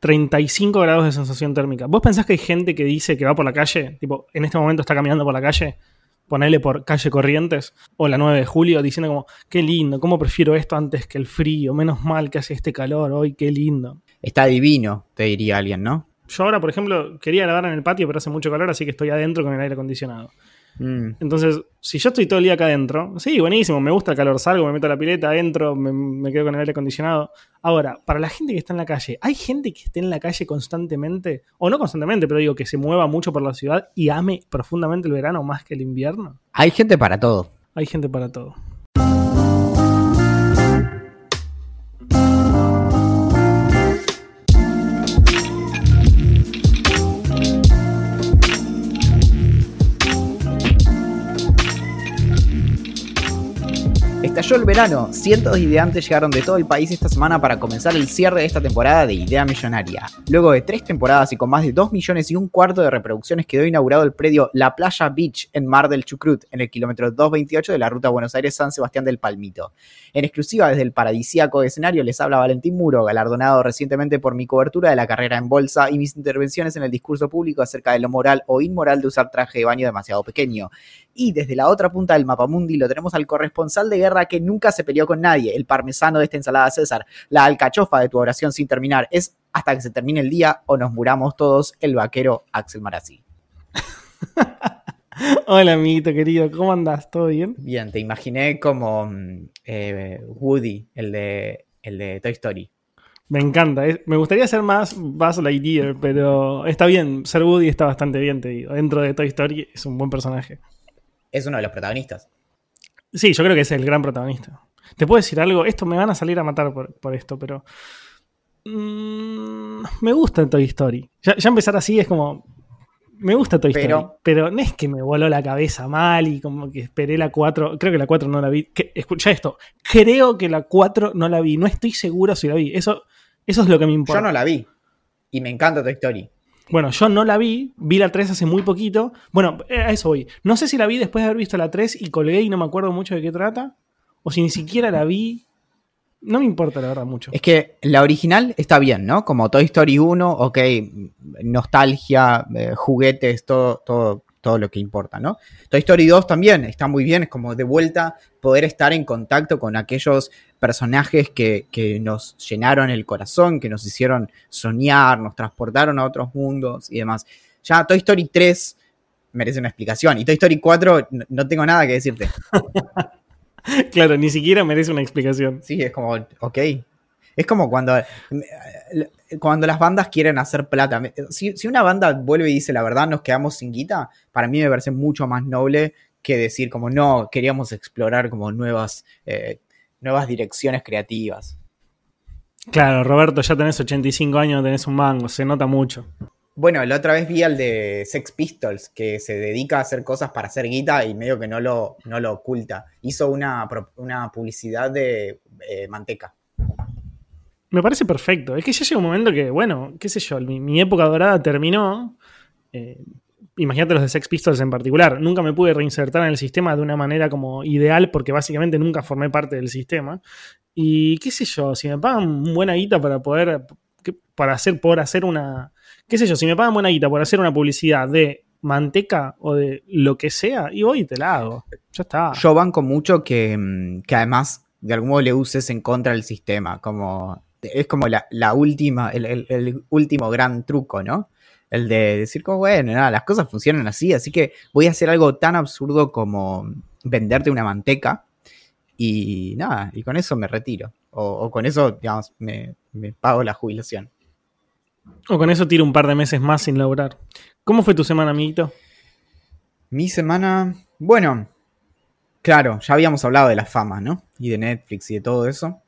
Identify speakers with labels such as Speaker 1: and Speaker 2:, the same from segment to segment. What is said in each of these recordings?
Speaker 1: 35 grados de sensación térmica. ¿Vos pensás que hay gente que dice que va por la calle? Tipo, en este momento está caminando por la calle, ponele por calle Corrientes o la 9 de julio, diciendo como, qué lindo, cómo prefiero esto antes que el frío, menos mal que hace este calor hoy, qué lindo.
Speaker 2: Está divino, te diría alguien, ¿no?
Speaker 1: Yo ahora, por ejemplo, quería grabar en el patio, pero hace mucho calor, así que estoy adentro con el aire acondicionado.
Speaker 2: Mm.
Speaker 1: Entonces, si yo estoy todo el día acá adentro, sí, buenísimo, me gusta el calor, salgo, me meto a la pileta, adentro, me, me quedo con el aire acondicionado. Ahora, para la gente que está en la calle, ¿hay gente que esté en la calle constantemente, o no constantemente, pero digo que se mueva mucho por la ciudad y ame profundamente el verano más que el invierno?
Speaker 2: Hay gente para todo.
Speaker 1: Hay gente para todo.
Speaker 2: Estalló el verano, cientos de ideantes llegaron de todo el país esta semana para comenzar el cierre de esta temporada de Idea Millonaria. Luego de tres temporadas y con más de 2 millones y un cuarto de reproducciones quedó inaugurado el predio La Playa Beach en Mar del Chucrut, en el kilómetro 228 de la ruta Buenos Aires-San Sebastián del Palmito. En exclusiva desde el paradisíaco escenario les habla Valentín Muro, galardonado recientemente por mi cobertura de la carrera en bolsa y mis intervenciones en el discurso público acerca de lo moral o inmoral de usar traje de baño demasiado pequeño. Y desde la otra punta del mapamundi lo tenemos al corresponsal de guerra que nunca se peleó con nadie, el parmesano de esta ensalada César, la alcachofa de tu oración sin terminar. Es hasta que se termine el día o nos muramos todos, el vaquero Axel Marazzi.
Speaker 1: Hola, amiguito querido, ¿cómo andás? ¿Todo bien?
Speaker 2: Bien, te imaginé como mm, eh, Woody, el de, el de Toy Story.
Speaker 1: Me encanta. es- me gustaría ser más Buzz Lightyear, pero está bien. Ser Woody está bastante bien, te digo. Dentro de Toy Story es un buen personaje.
Speaker 2: Es uno de los protagonistas.
Speaker 1: Sí, yo creo que es el gran protagonista. Te puedo decir algo, esto me van a salir a matar por, por esto, pero. mm, me gusta Toy Story. Ya, ya empezar así es como. Me gusta Toy
Speaker 2: Pero-
Speaker 1: Story. Pero no es que me voló la cabeza mal y como que esperé la 4. Creo que la 4 no la vi. Que- escucha esto. Creo que la 4 no la vi. No estoy seguro si la vi. Eso, eso es lo que me importa.
Speaker 2: Yo no la vi. Y me encanta Toy Story.
Speaker 1: Bueno, yo no la vi, vi la 3 hace muy poquito. Bueno, eh, a eso voy. No sé si la vi después de haber visto la 3 y colgué y no me acuerdo mucho de qué trata. O si ni siquiera la vi. No me importa, la verdad, mucho.
Speaker 2: Es que la original está bien, ¿no? Como Toy Story 1, ok, nostalgia, eh, juguetes, todo, todo, todo lo que importa, ¿no? Toy Story 2 también está muy bien, es como de vuelta poder estar en contacto con aquellos personajes que, que nos llenaron el corazón, que nos hicieron soñar, nos transportaron a otros mundos y demás. Ya Toy Story 3 merece una explicación y Toy Story 4 no, tengo nada que decirte.
Speaker 1: Claro, ni siquiera merece una explicación.
Speaker 2: Sí, es como, ok. Es como cuando, cuando las bandas quieren hacer plata. Si, si una banda vuelve y dice la verdad, nos quedamos sin guita, para mí me parece mucho más noble que decir como no, queríamos explorar como nuevas, eh, nuevas direcciones creativas.
Speaker 1: Claro, Roberto, ya tenés 85 años, tenés un mango, se nota mucho.
Speaker 2: Bueno, la otra vez vi al de Sex Pistols, que se dedica a hacer cosas para hacer guita y medio que no lo, no lo oculta. Hizo una, una publicidad de eh, manteca.
Speaker 1: Me parece perfecto. Es que ya llega un momento que, bueno, qué sé yo, mi, mi época dorada terminó. Eh, imagínate los de Sex Pistols en particular. Nunca me pude reinsertar en el sistema de una manera como ideal porque básicamente nunca formé parte del sistema. Y qué sé yo, si me pagan buena guita para poder, para hacer, hacer una, qué sé yo, si me pagan buena guita por hacer una publicidad de manteca o de lo que sea, y voy y te la hago. Ya está.
Speaker 2: Yo banco mucho que, mm, que además de algún modo le uses en contra del sistema, como es como la, última, el último gran truco, ¿no? El de decir como, bueno, nada, las cosas funcionan así, así que voy a hacer algo tan absurdo como venderte una manteca y nada, y con eso me retiro. O, o con eso, digamos, me, me pago la jubilación.
Speaker 1: O con eso tiro un par de meses más sin lograr. ¿Cómo fue tu semana, amiguito?
Speaker 2: Mi semana, bueno, claro, ya habíamos hablado de la fama, ¿no? Y de Netflix y de todo eso.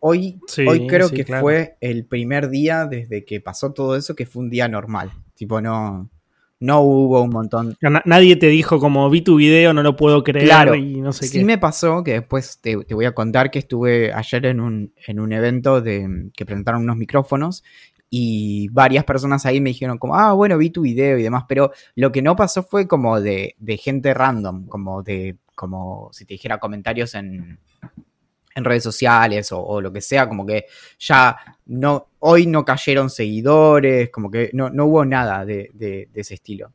Speaker 2: Hoy,
Speaker 1: Sí,
Speaker 2: hoy creo
Speaker 1: sí,
Speaker 2: que
Speaker 1: claro.
Speaker 2: fue el primer día desde que pasó todo eso que fue un día normal. Tipo, no, no hubo un montón.
Speaker 1: Na- nadie te dijo como vi tu video, no lo puedo creer
Speaker 2: Claro,
Speaker 1: y no sé
Speaker 2: sí
Speaker 1: qué.
Speaker 2: me pasó que después te, te voy a contar que estuve ayer en un, en un evento de, que presentaron unos micrófonos y varias personas ahí me dijeron como, ah, bueno, vi tu video y demás, pero lo que no pasó fue como de, de gente random, como de, como si te dijera comentarios en, en redes sociales o, o lo que sea, como que ya no, hoy no cayeron seguidores, como que no, no hubo nada de, de- de ese estilo.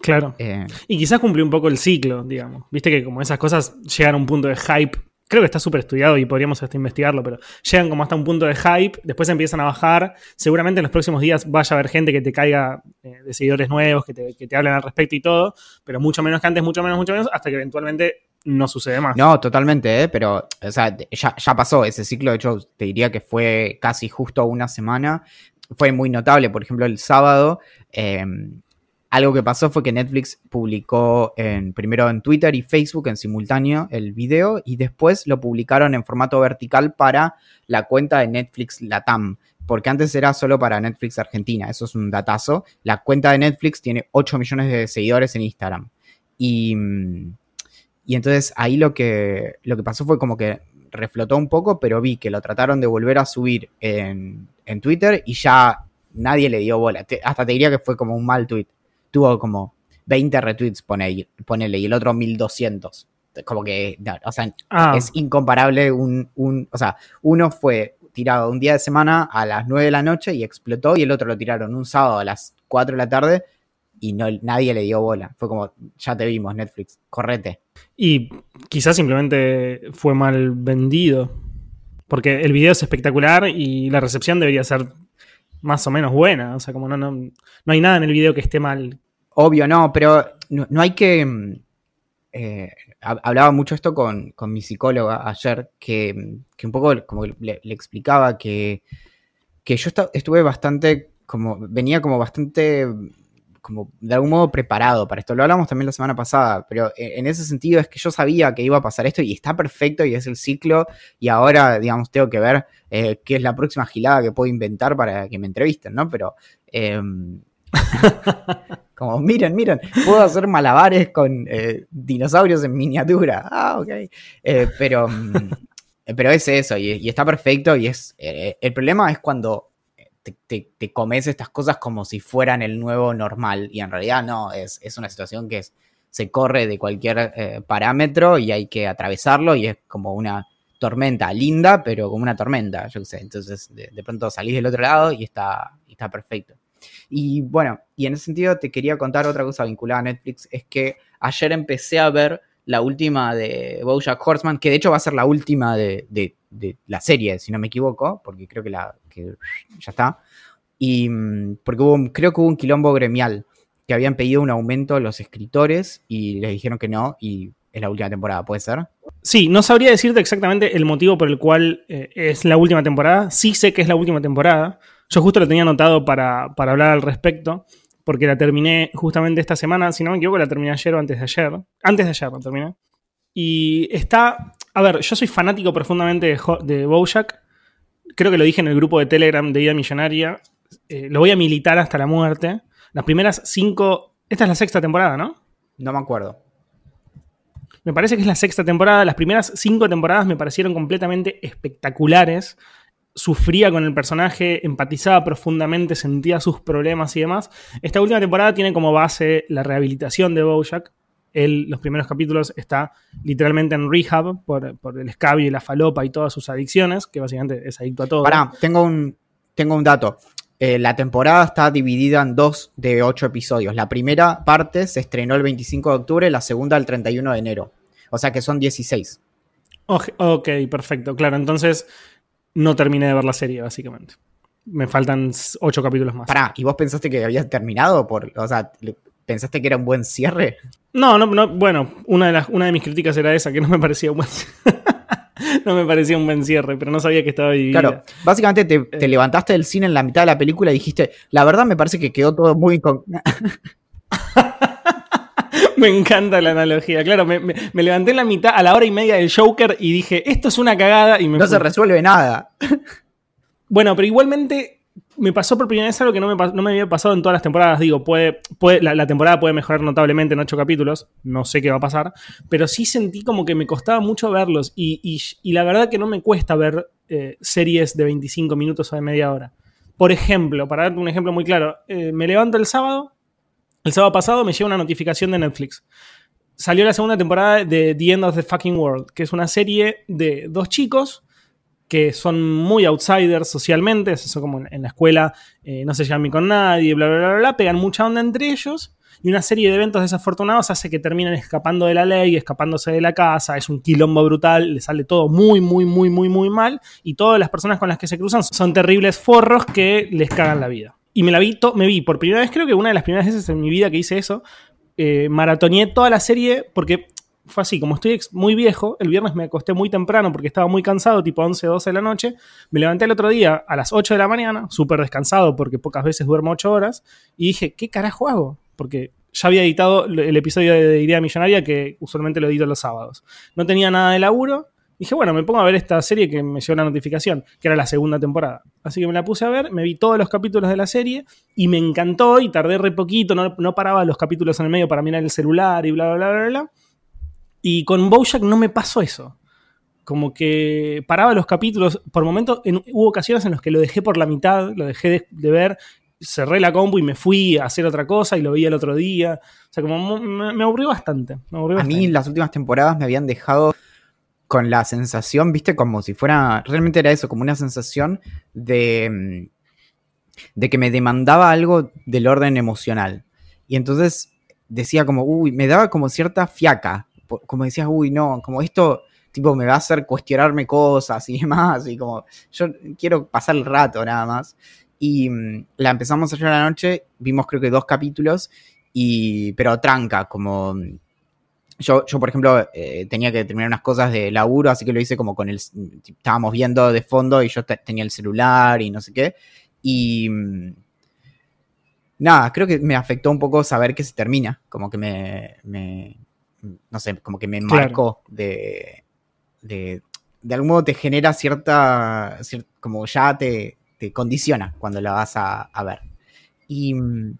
Speaker 1: Claro.
Speaker 2: Eh,
Speaker 1: Y quizás cumplió un poco el ciclo, digamos. Viste que como esas cosas llegan a un punto de hype. Creo que está súper estudiado y podríamos hasta investigarlo, pero llegan como hasta un punto de hype, después empiezan a bajar. Seguramente en los próximos días vaya a haber gente que te caiga eh, de seguidores nuevos, que te, que te hablen al respecto y todo, pero mucho menos que antes, mucho menos, mucho menos, hasta que eventualmente no sucede más.
Speaker 2: No, totalmente, ¿eh? pero o sea, ya, ya pasó ese ciclo. De hecho, te diría que fue casi justo una semana. Fue muy notable. Por ejemplo, el sábado, eh, algo que pasó fue que Netflix publicó en, primero en Twitter y Facebook en simultáneo el video y después lo publicaron en formato vertical para la cuenta de Netflix Latam. Porque antes era solo para Netflix Argentina. Eso es un datazo. La cuenta de Netflix tiene 8 millones de seguidores en Instagram. Y. y entonces ahí lo que, lo que pasó fue como que reflotó un poco, pero vi que lo trataron de volver a subir en, en Twitter y ya nadie le dio bola. Te- hasta te diría que fue como un mal tweet. Tuvo como 20 retweets, pone, ponele, y el otro 1200. Como que, no, o sea,
Speaker 1: Ah,
Speaker 2: es incomparable un, un, o sea, uno fue tirado un día de semana a las 9 de la noche y explotó y el otro lo tiraron un sábado a las 4 de la tarde y no, nadie le dio bola. Fue como, ya te vimos, Netflix, correte.
Speaker 1: y quizás simplemente fue mal vendido. Porque el video es espectacular y la recepción debería ser más o menos buena. O sea, como no, no, no hay nada en el video que esté mal.
Speaker 2: Obvio, no, pero no, no hay que. mm, eh, hab- hablaba mucho esto con, con mi psicóloga ayer, que, mm, que un poco como le, le explicaba que, que yo estuve bastante. como venía como bastante. Como de algún modo preparado para esto. Lo hablamos también la semana pasada, pero en en ese sentido es que yo sabía que iba a pasar esto y está perfecto y es el ciclo y ahora, digamos, tengo que ver eh, qué es la próxima gilada que puedo inventar para que me entrevisten, ¿no? Pero... em, como, miren, miren, puedo hacer malabares con eh, dinosaurios en miniatura. Ah, ok. Eh, pero, mm, pero es eso, y, está perfecto. Y es. el problema es cuando te, comes estas cosas como si fueran el nuevo normal. Y en realidad no, es, es una situación que se corre de cualquier eh, parámetro y hay que atravesarlo. Y es como una tormenta linda, pero como una tormenta. Entonces, de, pronto salís del otro lado y está, está perfecto. Y bueno, y en ese sentido te quería contar otra cosa vinculada a Netflix, es que ayer empecé a ver la última de Bojack Horseman, que de hecho va a ser la última de- de la serie, si no me equivoco, porque creo que, la, que ya está. Y mm, porque creo que hubo un quilombo gremial, que habían pedido un aumento a los escritores y les dijeron que no, y es la última temporada, ¿puede ser?
Speaker 1: Sí, no sabría decirte exactamente el motivo por el cual eh, es la última temporada. Sí sé que es la última temporada. Yo justo lo tenía anotado para, para hablar al respecto, porque la terminé justamente esta semana. Si no me equivoco, la terminé ayer o antes de ayer. Antes de ayer la terminé. Y está. A ver, yo soy fanático profundamente de, Ho- de Bojack. Creo que lo dije en el grupo de Telegram de Ida Millonaria. Eh, lo voy a militar hasta la muerte. Las primeras cinco. Esta es la sexta temporada, ¿no?
Speaker 2: No me acuerdo.
Speaker 1: Me parece que es la sexta temporada. Las primeras cinco temporadas me parecieron completamente espectaculares. Sufría con el personaje, empatizaba profundamente, sentía sus problemas y demás. Esta última temporada tiene como base la rehabilitación de Bojack. Él, los primeros capítulos, está literalmente en rehab por, por el escabio y la falopa y todas sus adicciones, que básicamente es adicto a todo.
Speaker 2: Pará, tengo un, tengo un dato. Eh, la temporada está dividida en dos de ocho episodios. La primera parte se estrenó el 25 de octubre, la segunda el 31 de enero. O sea que son 16.
Speaker 1: Oj- Ok, perfecto. Claro, entonces no terminé de ver la serie, básicamente. Me faltan ocho capítulos más.
Speaker 2: Pará, ¿y vos pensaste que habías terminado? Por, o sea, ¿pensaste que era un buen cierre?
Speaker 1: No, no, no, bueno, una de, las, una de mis críticas era esa, que no me parecía un buen No me parecía un buen cierre, pero no sabía que estaba dividida.
Speaker 2: Claro, básicamente te, te
Speaker 1: Eh.
Speaker 2: levantaste del cine en la mitad de la película y dijiste, la verdad me parece que quedó todo muy... con-".
Speaker 1: me encanta la analogía. Claro, me, me- me levanté en la mitad, a la hora y media del Joker y dije, esto es una cagada y me
Speaker 2: No
Speaker 1: fui.
Speaker 2: se resuelve nada.
Speaker 1: Bueno, pero igualmente me pasó por primera vez algo que no me, había pasado en todas las temporadas. Digo, puede, la, temporada puede mejorar notablemente en ocho capítulos. No sé qué va a pasar. Pero sí sentí como que me costaba mucho verlos. Y la verdad que no me cuesta ver eh, series de 25 minutos o de media hora. Por ejemplo, para darte un ejemplo muy claro, eh, me levanto el sábado. El sábado pasado me llega una notificación de Netflix. Salió la segunda temporada de The End of the Fucking World, que es una serie de dos chicos que son muy outsiders socialmente, eso como en, la escuela eh, no se llevan bien con nadie, bla, bla, bla, bla, pegan mucha onda entre ellos y una serie de eventos desafortunados hace que terminen escapando de la ley, escapándose de la casa, es un quilombo brutal, le sale todo muy, muy, muy, muy, muy mal y todas las personas con las que se cruzan son terribles forros que les cagan la vida. Y me la vi, me vi por primera vez, creo que una de las primeras veces en mi vida que hice eso, eh, maratoneé toda la serie porque fue así, como estoy muy viejo, el viernes me acosté muy temprano porque estaba muy cansado, tipo 11, 12 de la noche, me levanté el otro día a las 8 de la mañana, súper descansado porque pocas veces duermo 8 horas, y dije, ¿qué carajo hago? Porque ya había editado el episodio de Idea Millonaria que usualmente lo edito los sábados. No tenía nada de laburo, dije, bueno, me pongo a ver esta serie que me llegó la notificación, que era la segunda temporada. Así que me la puse a ver, me vi todos los capítulos de la serie y me encantó y tardé re poquito, no, no paraba los capítulos en el medio para mirar el celular y bla, bla, bla, bla, bla. Y con Bojack no me pasó eso. Como que paraba los capítulos, por momentos, en- hubo ocasiones en las que lo dejé por la mitad, lo dejé de, de ver, cerré la compu y me fui a hacer otra cosa y lo vi el otro día. O sea, como me, me aburrió bastante. Me aburrió
Speaker 2: A mí
Speaker 1: bastante.
Speaker 2: las últimas temporadas me habían dejado con la sensación, viste, como si fuera, realmente era eso, como una sensación de, mm, de que me demandaba algo del orden emocional. Y entonces decía como, uy, me daba como cierta fiaca, como decías, uy, no, como esto, tipo, me va a hacer cuestionarme cosas y demás, y como, yo quiero pasar el rato nada más. Y mm, la empezamos ayer a la noche, vimos creo que dos capítulos, y, pero tranca, como... mm, Yo, yo, por ejemplo, eh, tenía que terminar unas cosas de laburo, así que lo hice como con el... Estábamos viendo de fondo y yo te- tenía el celular y no sé qué. Y... mm, Nada, creo que me afectó un poco saber que se termina. Como que me- no sé, como que me
Speaker 1: Claro.
Speaker 2: marcó de, de... De algún modo te genera cierta... cier- como ya te, te condiciona cuando la vas a, a ver. Y... mm,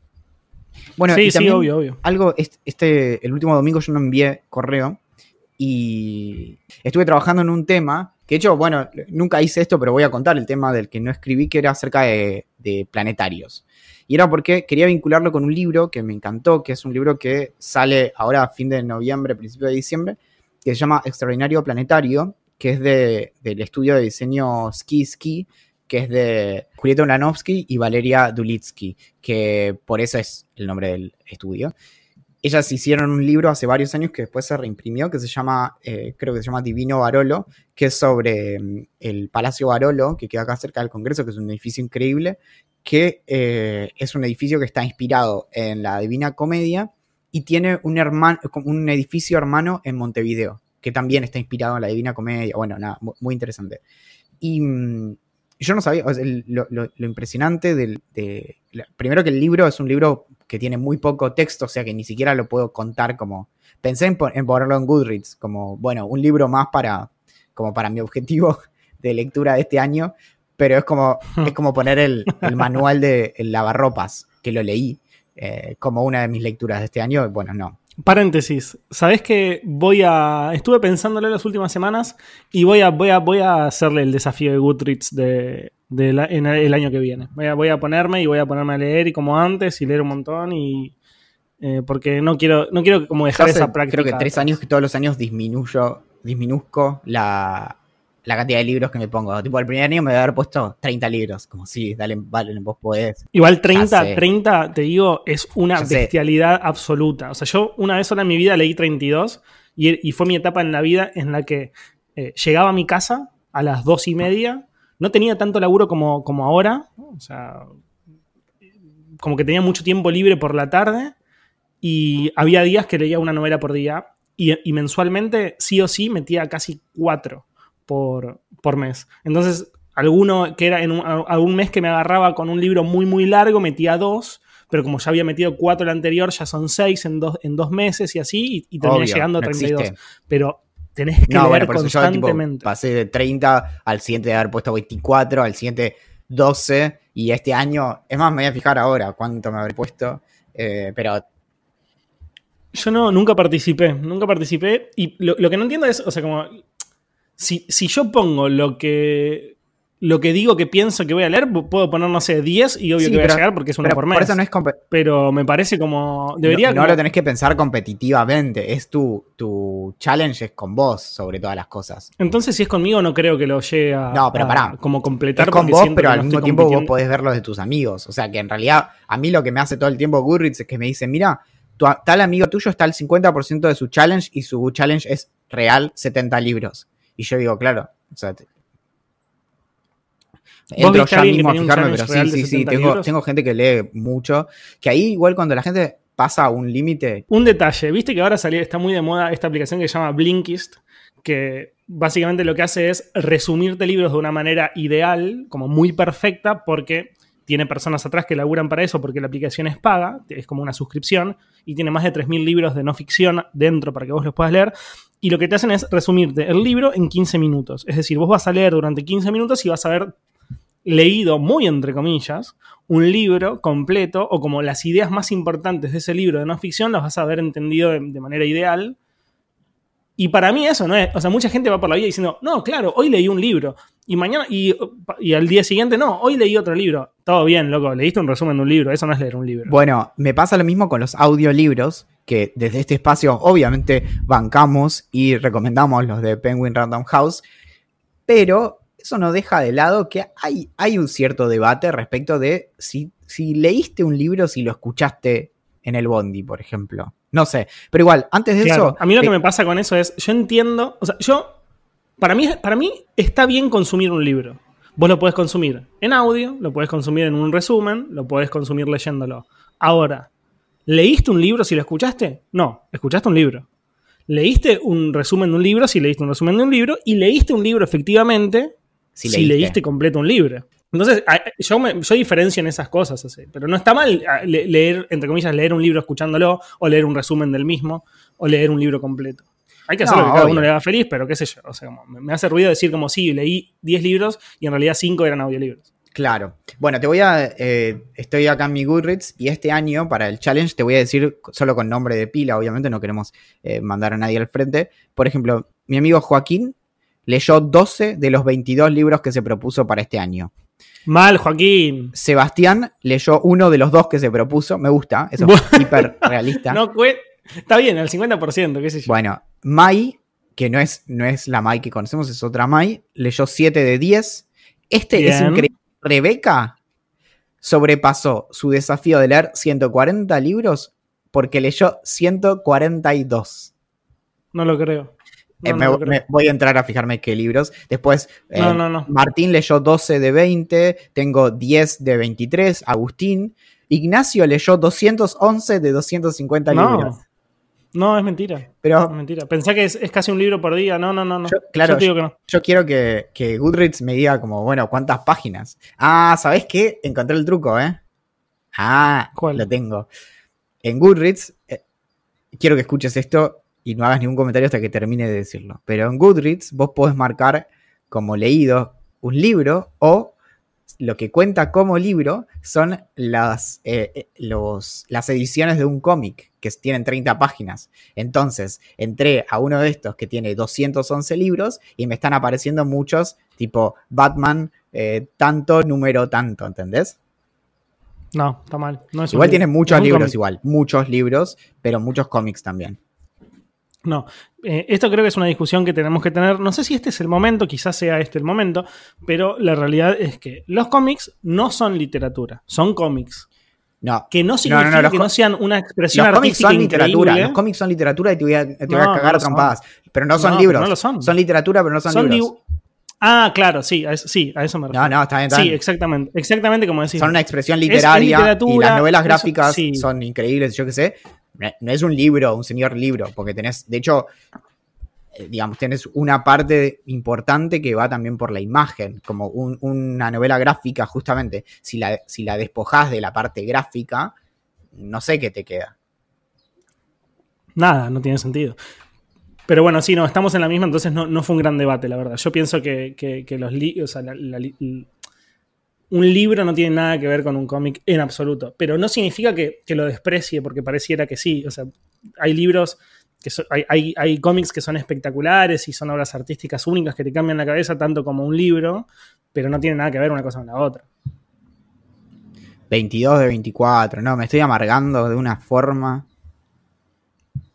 Speaker 2: Bueno,
Speaker 1: sí,
Speaker 2: y
Speaker 1: sí, obvio, obvio.
Speaker 2: algo, est- este, el último domingo yo no envié correo y estuve trabajando en un tema, que de hecho, bueno, nunca hice esto, pero voy a contar el tema del que no escribí, que era acerca de, de planetarios. Y era porque quería vincularlo con un libro que me encantó, que es un libro que sale ahora a fin de noviembre, principio de diciembre, que se llama Extraordinario Planetario, que es de, del estudio de diseño Ski Ski, que es de Julieta Ulanovsky y Valeria Dulitsky, que por eso es el nombre del estudio. Ellas hicieron un libro hace varios años que después se reimprimió, que se llama, eh, creo que se llama Divino Barolo, que es sobre mm, el Palacio Barolo, que queda acá cerca del Congreso, que es un edificio increíble, que eh, es un edificio que está inspirado en la Divina Comedia y tiene un, hermano, un edificio hermano en Montevideo, que también está inspirado en la Divina Comedia. Bueno, nada, mu- muy interesante. Y mm, yo no sabía, lo, impresionante del... Primero que el libro es un libro que tiene muy poco texto, o sea que ni siquiera lo puedo contar como... Pensé en, pon- en ponerlo en Goodreads, como, bueno, un libro más para, como para mi objetivo de lectura de este año, pero es como, es como poner el, el manual de el lavarropas, que lo leí eh, como una de mis lecturas de este año, bueno, no.
Speaker 1: Paréntesis, ¿sabés que voy a. Estuve pensándolo las últimas semanas y voy a, voy a, voy a hacerle el desafío de Goodreads de, de la- en el año que viene. Voy a, voy a ponerme y voy a ponerme a leer y como antes y leer un montón y. eh, porque no quiero, no quiero como dejar
Speaker 2: hace,
Speaker 1: esa práctica.
Speaker 2: creo que tres años que todos los años disminuyo, disminuzco la, la cantidad de libros que me pongo. Tipo, el primer año me voy a haber puesto 30 libros. Como, sí, dale, vale, vos podés.
Speaker 1: Igual 30,
Speaker 2: sé.
Speaker 1: 30, te digo, es una bestialidad absoluta. O sea, yo una vez sola en mi vida leí 32 y, y fue mi etapa en la vida en la que eh, llegaba a mi casa a las dos y media. No tenía tanto laburo como, como ahora. O sea, como que tenía mucho tiempo libre por la tarde y había días que leía una novela por día y, y mensualmente sí o sí metía casi cuatro por, por mes. Entonces, alguno que era en un, algún mes que me agarraba con un libro muy, muy largo, metía dos, pero como ya había metido cuatro el anterior, ya son seis en dos, en dos meses y así, y, y terminé
Speaker 2: Obvio,
Speaker 1: llegando a
Speaker 2: no
Speaker 1: 32.
Speaker 2: existe.
Speaker 1: Pero tenés que
Speaker 2: No,
Speaker 1: leer
Speaker 2: bueno, por eso yo tipo,
Speaker 1: constantemente.
Speaker 2: pasé de 30 al siguiente de haber puesto 24, al siguiente 12, y este año, es más, me voy a fijar ahora cuánto me habré puesto, eh, pero
Speaker 1: Yo no, nunca participé, nunca participé. Y lo, lo que no entiendo es, o sea, como. Si, si yo pongo lo que. Lo que digo que pienso que voy a leer, puedo poner, no sé, 10 y obvio
Speaker 2: Sí,
Speaker 1: que voy
Speaker 2: pero-
Speaker 1: a llegar porque es
Speaker 2: pero
Speaker 1: por
Speaker 2: por,
Speaker 1: mes.
Speaker 2: eso no es compe-
Speaker 1: Pero me parece como. Debería.
Speaker 2: no, no
Speaker 1: como-
Speaker 2: lo tenés que pensar competitivamente, es tu, tu challenge es con vos sobre todas las cosas.
Speaker 1: Entonces, si es conmigo, no creo que lo llegue a.
Speaker 2: No, pero
Speaker 1: a
Speaker 2: pará.
Speaker 1: como completar
Speaker 2: Es con vos, pero al
Speaker 1: no
Speaker 2: mismo tiempo vos podés verlo de tus amigos. O sea que en realidad, a mí lo que me hace todo el tiempo Goodreads es que me dice, mira, tu, tal amigo tuyo está al 50% de su challenge y su challenge es real 70 libros. Y yo digo, claro, o sea, te- entro ya mismo a fijarme, pero sí, sí, sí,
Speaker 1: 70
Speaker 2: tengo,
Speaker 1: libros?
Speaker 2: tengo gente que lee mucho, que ahí igual cuando la gente pasa un límite,
Speaker 1: Un detalle, viste que ahora salió, está muy de moda esta aplicación que se llama Blinkist, que básicamente lo que hace es resumirte libros de una manera ideal, como muy perfecta, porque tiene personas atrás que laburan para eso, porque la aplicación es paga, es como una suscripción, y tiene más de 3.000 libros de no ficción dentro para que vos los puedas leer. Y lo que te hacen es resumirte el libro en 15 minutos. Es decir, vos vas a leer durante 15 minutos y vas a ver leído, muy entre comillas, un libro completo o como las ideas más importantes de ese libro de no ficción las vas a haber entendido de, manera ideal. Y para mí eso no es, o sea, mucha gente va por la vida diciendo, no, claro, hoy leí un libro y mañana y al día siguiente no, hoy leí otro libro. Todo bien, loco, leíste un resumen de un libro, eso no es leer un libro.
Speaker 2: Bueno, me pasa lo mismo con los audiolibros, que desde este espacio obviamente bancamos y recomendamos los de Penguin Random House, pero eso no deja de lado que hay, hay un cierto debate respecto de si, si leíste un libro, si lo escuchaste en el bondi, por ejemplo. No sé, pero igual, antes de
Speaker 1: Claro,
Speaker 2: eso...
Speaker 1: a mí lo que
Speaker 2: eh,
Speaker 1: me pasa con eso es, yo entiendo, o sea, yo, para mí, para mí está bien consumir un libro. Vos lo podés consumir en audio, lo podés consumir en un resumen, lo podés consumir leyéndolo. Ahora, ¿leíste un libro si lo escuchaste? No, escuchaste un libro. ¿Leíste un resumen de un libro si leíste un resumen de un libro? Y leíste un libro efectivamente
Speaker 2: Si
Speaker 1: si,
Speaker 2: leíste.
Speaker 1: completo un libro. Entonces, yo, me- yo diferencio en esas cosas, así. pero no está mal leer, entre comillas, leer un libro escuchándolo, o leer un resumen del mismo, o leer un libro completo. Hay que hacer
Speaker 2: No,
Speaker 1: lo que cada
Speaker 2: obvio.
Speaker 1: uno le haga feliz, pero qué sé yo. O sea, como, me, me hace ruido decir como sí, leí 10 libros y en realidad 5 eran audiolibros.
Speaker 2: Claro. Bueno, te voy a. eh, estoy acá en mi Goodreads y este año, para el challenge, te voy a decir solo con nombre de pila, obviamente, no queremos eh, mandar a nadie al frente. Por ejemplo, mi amigo Joaquín leyó 12 de los 22 libros que se propuso para este año.
Speaker 1: Mal, Joaquín.
Speaker 2: Sebastián leyó uno de los dos que se propuso. Me gusta, eso es hiper realista.
Speaker 1: No, Está bien, el 50%, qué sé yo.
Speaker 2: Bueno, Mai, que no es, no es la Mai que conocemos, es otra Mai, leyó 7 de 10. Este es increíble. Rebeca sobrepasó su desafío de leer 140 libros porque leyó 142.
Speaker 1: No lo creo. No,
Speaker 2: Eh,
Speaker 1: no
Speaker 2: me,
Speaker 1: lo creo.
Speaker 2: me- voy a entrar a fijarme qué libros. Después, eh,
Speaker 1: no.
Speaker 2: Martín leyó 12 de 20, tengo 10 de 23, Agustín. Ignacio leyó 211 de 250 libros.
Speaker 1: No. Es mentira. Es
Speaker 2: Pero
Speaker 1: mentira. Pensá que es, es casi un libro por día. No, no, no. no.
Speaker 2: Yo- claro,
Speaker 1: Yo te digo que no.
Speaker 2: yo quiero que, que Goodreads me diga como, bueno, ¿cuántas páginas? Ah, ¿sabes qué? Encontré el truco, ¿eh? Ah,
Speaker 1: ¿Cuál?
Speaker 2: lo tengo. En Goodreads, eh, quiero que escuches esto y no hagas ningún comentario hasta que termine de decirlo. Pero en Goodreads vos podés marcar como leído un libro o lo que cuenta como libro son las, eh, eh, los, las ediciones de un cómic que tienen 30 páginas. Entonces, entré a uno de estos que tiene 211 libros y me están apareciendo muchos, tipo Batman, eh, tanto, número tanto, ¿entendés?
Speaker 1: No, está mal. No es
Speaker 2: Igual tiene muchos libros, igual, muchos libros, pero muchos cómics también.
Speaker 1: No, Eh, esto creo que es una discusión que tenemos que tener. No sé si este es el momento, quizás sea este el momento, pero la realidad es que los cómics no son literatura, son cómics.
Speaker 2: No,
Speaker 1: Que no
Speaker 2: no,
Speaker 1: significa
Speaker 2: los
Speaker 1: que
Speaker 2: co-
Speaker 1: no sean una expresión
Speaker 2: los cómics
Speaker 1: artística
Speaker 2: son literatura, los cómics son literatura y te voy a, te voy a
Speaker 1: No,
Speaker 2: cagar
Speaker 1: no son.
Speaker 2: trompadas. Pero no son
Speaker 1: No,
Speaker 2: libros.
Speaker 1: no lo son.
Speaker 2: Son literatura, pero no son,
Speaker 1: Son
Speaker 2: libros.
Speaker 1: Ah, claro, sí, a eso, sí, a eso me refiero.
Speaker 2: No, no, está bien, está
Speaker 1: Sí,
Speaker 2: bien.
Speaker 1: exactamente, exactamente como decís.
Speaker 2: Son una expresión literaria y
Speaker 1: literatura,
Speaker 2: las novelas
Speaker 1: eso-
Speaker 2: gráficas
Speaker 1: sí.
Speaker 2: son increíbles, yo qué sé. No- No es un libro, un señor libro, porque tenés, de hecho, eh, digamos, tenés una parte importante que va también por la imagen, como un- una novela gráfica, justamente, si la, si la despojás de la parte gráfica, no sé qué te queda.
Speaker 1: Nada, no tiene sentido. Pero bueno, sí, no, estamos en la misma, entonces no, fue un gran debate, la verdad. Yo pienso que, los libros, o sea, un libro no tiene nada que ver con un cómic en absoluto. Pero no significa que, lo desprecie, porque pareciera que sí. O sea, hay libros, que hay, hay, cómics que son espectaculares y son obras artísticas únicas que te cambian la cabeza tanto como un libro, pero no tiene nada que ver una cosa con la otra.
Speaker 2: 22 de 24, no, me estoy amargando de una forma.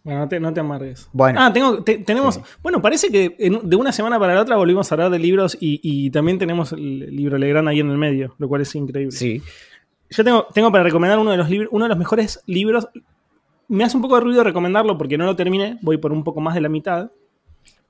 Speaker 1: Bueno, no te, no te amargues. Bueno. Ah, tengo, tenemos. Bueno, parece que de una semana para la otra volvimos a hablar de libros y, también tenemos el libro Legrand ahí en el medio, lo cual es increíble.
Speaker 2: Sí.
Speaker 1: Yo tengo, tengo para recomendar uno de los libros, uno de los mejores libros. Me hace un poco de ruido recomendarlo porque no lo terminé, voy por un poco más de la mitad.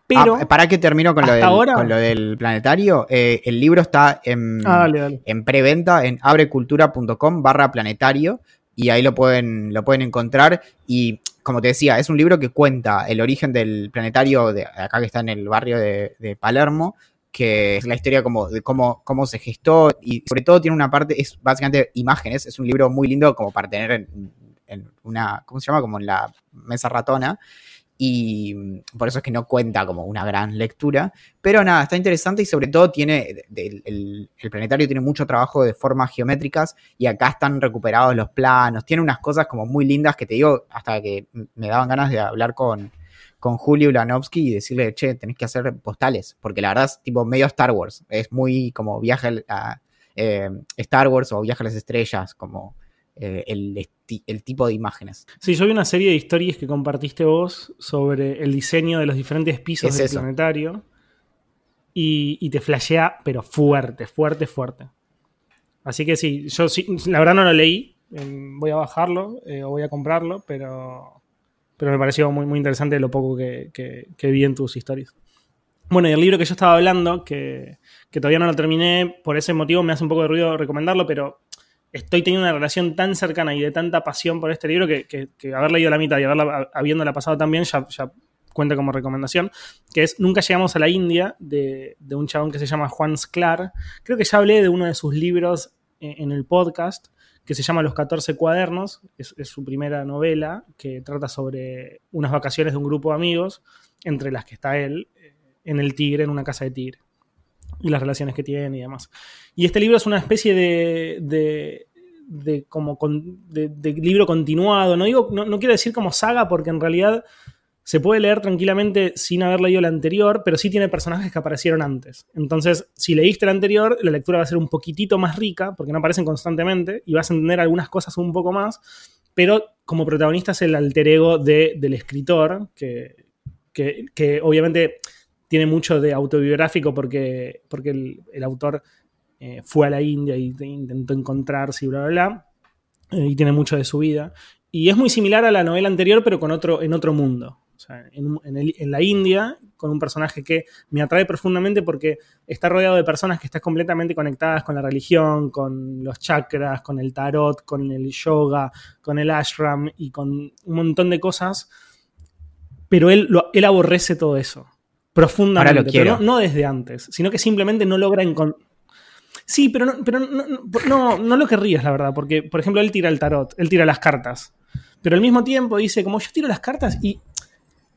Speaker 1: Pero.
Speaker 2: Ah, ¿Para que termino con, lo del, con lo del planetario? Eh, el libro está en, ah, en preventa en abrecultura.com barra planetario y ahí lo pueden, lo pueden encontrar. Y como te decía, es un libro que cuenta el origen del planetario de acá que está en el barrio de, Palermo, que es la historia como de cómo, cómo se gestó y sobre todo tiene una parte, es básicamente imágenes, es un libro muy lindo como para tener en, una, ¿cómo se llama? Como en la mesa ratona y mm, por eso es que no cuenta como una gran lectura. Pero nada, está interesante y sobre todo tiene, el, planetario tiene mucho trabajo de formas geométricas y acá están recuperados los planos, tiene unas cosas como muy lindas que te digo, hasta que me daban ganas de hablar con, con Julio Ulanovsky y decirle, che, tenés que hacer postales, porque la verdad es tipo medio Star Wars, es muy como viaje a eh, Star Wars o viaje a las estrellas, como eh, el, tipo de imágenes.
Speaker 1: Sí, yo vi una serie de historias que compartiste vos sobre el diseño de los diferentes pisos del planetario y, te flashea, pero fuerte, fuerte, fuerte. Así que sí, yo sí, la verdad no lo leí, em, voy a bajarlo eh, o voy a comprarlo, pero, pero me pareció muy, muy interesante lo poco que, que, vi en tus historias. Bueno, y el libro que yo estaba hablando, que, que, todavía no lo terminé, por ese motivo me hace un poco de ruido recomendarlo, pero estoy teniendo una relación tan cercana y de tanta pasión por este libro que, que, haber leído la mitad y haberla, habiéndola pasado también ya, cuenta como recomendación, que es Nunca llegamos a la India, de, un chabón que se llama Juan Sclar. Creo que ya hablé de uno de sus libros en, el podcast, que se llama Los 14 cuadernos, es, su primera novela, que trata sobre unas vacaciones de un grupo de amigos, entre las que está él, eh, en el Tigre, en una casa de Tigre y las relaciones que tiene y demás. Y este libro es una especie de, de, como de, libro continuado. No, digo, no, quiero decir como saga porque en realidad se puede leer tranquilamente sin haber leído la anterior, pero sí tiene personajes que aparecieron antes. Entonces, si leíste la anterior, la lectura va a ser un poquitito más rica, porque no aparecen constantemente, y vas a entender algunas cosas un poco más, pero como protagonista es el alter ego del escritor, que, que obviamente tiene mucho de autobiográfico porque, porque el, autor eh, fue a la India y intentó encontrarse y bla, bla, bla. Eh, y tiene mucho de su vida. Y es muy similar a la novela anterior, pero con otro, en otro mundo. O sea, en, la India, con un personaje que me atrae profundamente porque está rodeado de personas que están completamente conectadas con la religión, con los chakras, con el tarot, con el yoga, con el ashram y con un montón de cosas. Pero él, él aborrece todo eso profundamente, pero no, desde antes, sino que simplemente no logra encontrar... Sí, pero, no, pero no, no, lo querrías, la verdad, porque, por ejemplo, él tira el tarot, él tira las cartas, pero al mismo tiempo dice, como yo tiro las cartas y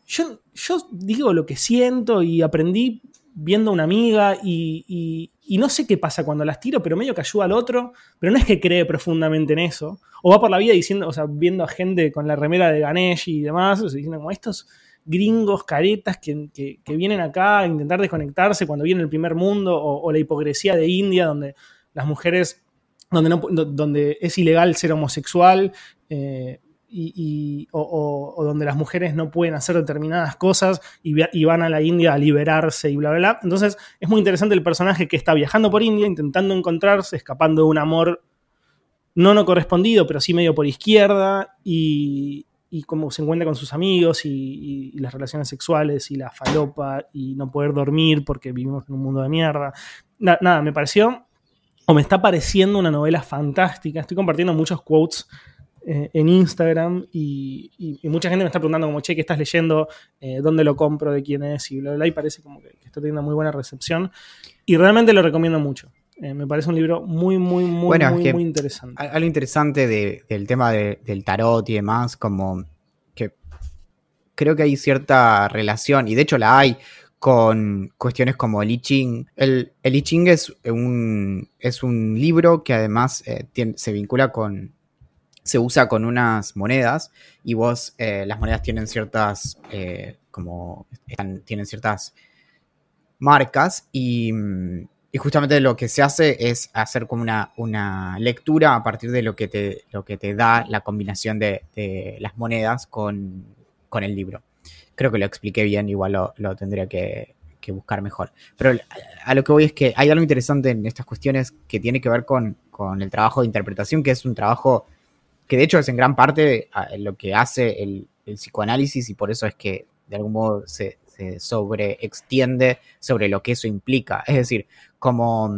Speaker 1: yo, yo digo lo que siento y aprendí viendo a una amiga y, y, no sé qué pasa cuando las tiro, pero medio que ayuda al otro, pero no es que cree profundamente en eso, o va por la vida diciendo, o sea, viendo a gente con la remera de Ganesh y demás, diciendo como estos gringos, caretas que, vienen acá a intentar desconectarse cuando viene el primer mundo, o, la hipocresía de India, donde las mujeres, donde, no, donde es ilegal ser homosexual, eh, y, o, donde las mujeres no pueden hacer determinadas cosas y, van a la India a liberarse y bla, bla, bla. Entonces es muy interesante el personaje que está viajando por India, intentando encontrarse, escapando de un amor no no correspondido, pero sí medio por izquierda, y, y cómo se encuentra con sus amigos y, las relaciones sexuales y la falopa y no poder dormir porque vivimos en un mundo de mierda. nada, me pareció o me está pareciendo una novela fantástica. Estoy compartiendo muchos quotes eh, en Instagram y, mucha gente me está preguntando como, che, ¿qué estás leyendo? Eh, ¿Dónde lo compro? ¿De quién es? Y bla, bla, y parece como que, está teniendo muy buena recepción. Y realmente lo recomiendo mucho. Eh, me parece un libro muy, muy, muy,
Speaker 2: Bueno, es
Speaker 1: muy,
Speaker 2: que-
Speaker 1: muy interesante.
Speaker 2: Al- Algo interesante de- del tema de- del tarot y demás, como que creo que hay cierta relación, y de hecho la hay, con cuestiones como el I Ching. El, el I Ching es un, es un libro que además eh, se vincula con. se usa con unas monedas, y vos, eh, las monedas tienen ciertas. como. están- tienen ciertas marcas, y. justamente lo que se hace es hacer como una, una lectura a partir de lo que te, lo que te da la combinación de, las monedas con, con el libro. Creo que lo expliqué bien, igual lo, tendría que, buscar mejor. Pero a, lo que voy es que hay algo interesante en estas cuestiones que tiene que ver con, con el trabajo de interpretación, que es un trabajo que de hecho es en gran parte lo que hace el, el psicoanálisis y por eso es que de algún modo se, se sobreextiende sobre lo que eso implica. Es decir, como,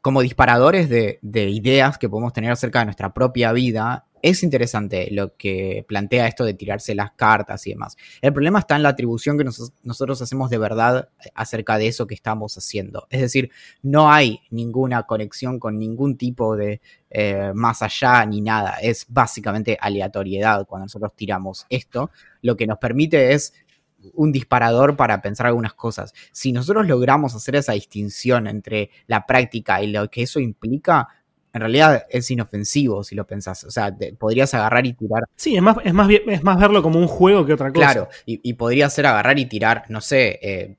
Speaker 2: como disparadores de, de ideas que podemos tener acerca de nuestra propia vida, es interesante lo que plantea esto de tirarse las cartas y demás. El problema está en la atribución que nos- nosotros hacemos de verdad acerca de eso que estamos haciendo. Es decir, no hay ninguna conexión con ningún tipo de eh, más allá ni nada. Es básicamente aleatoriedad cuando nosotros tiramos esto. Lo que nos permite es un disparador para pensar algunas cosas. Si nosotros logramos hacer esa distinción entre la práctica y lo que eso implica, en realidad es inofensivo si lo pensás. O sea, te- podrías agarrar y tirar
Speaker 1: Sí, es más, es, más es más verlo como un juego que otra cosa.
Speaker 2: Claro, y, y podría ser agarrar y tirar, no sé, eh,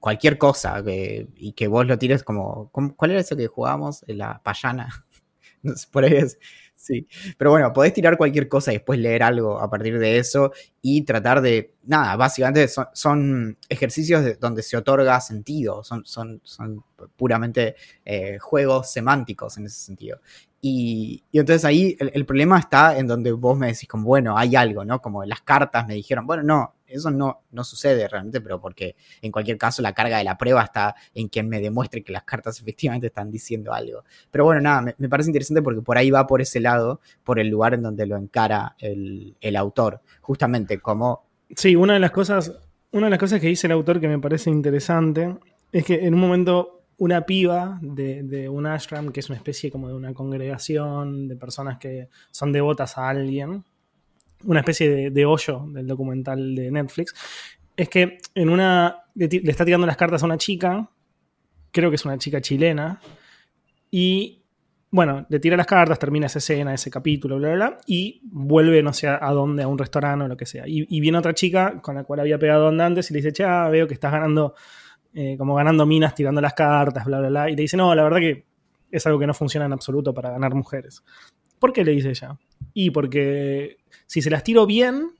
Speaker 2: cualquier cosa, que- y que vos lo tires como, ¿cómo- ¿Cuál era eso que jugábamos? La payana. No sé, por ahí es. Sí. Pero bueno, podés tirar cualquier cosa y después leer algo a partir de eso y tratar de. Nada, básicamente son, son ejercicios de- donde se otorga sentido, son, son, son puramente eh, juegos semánticos en ese sentido. Y, y entonces ahí el, el problema está en donde vos me decís, como, bueno, hay algo, ¿no? Como las cartas me dijeron, bueno, no, eso no, no sucede realmente, pero porque en cualquier caso la carga de la prueba está en quien me demuestre que las cartas efectivamente están diciendo algo. Pero bueno, nada, me, me parece interesante porque por ahí va por ese lado, por el lugar en donde lo encara el, el autor, justamente como...
Speaker 1: Sí, una de las cosas, una de las cosas que dice el autor que me parece interesante es que en un momento una piba de, de un ashram, que es una especie como de una congregación de personas que son devotas a alguien, una especie de, hoyo del documental de Netflix, es que en una le, está tirando las cartas a una chica, creo que es una chica chilena, y bueno, le tira las cartas, termina esa escena, ese capítulo, bla, bla, bla, y vuelve, no sé a dónde, a un restaurante o lo que sea. Y, viene otra chica con la cual había pegado onda antes y le dice, cha, veo que estás ganando, eh, como ganando minas, tirando las cartas, bla, bla, bla. Y le dice, no, la verdad que es algo que no funciona en absoluto para ganar mujeres. ¿Por qué le dice ella? Y porque si se las tiro bien,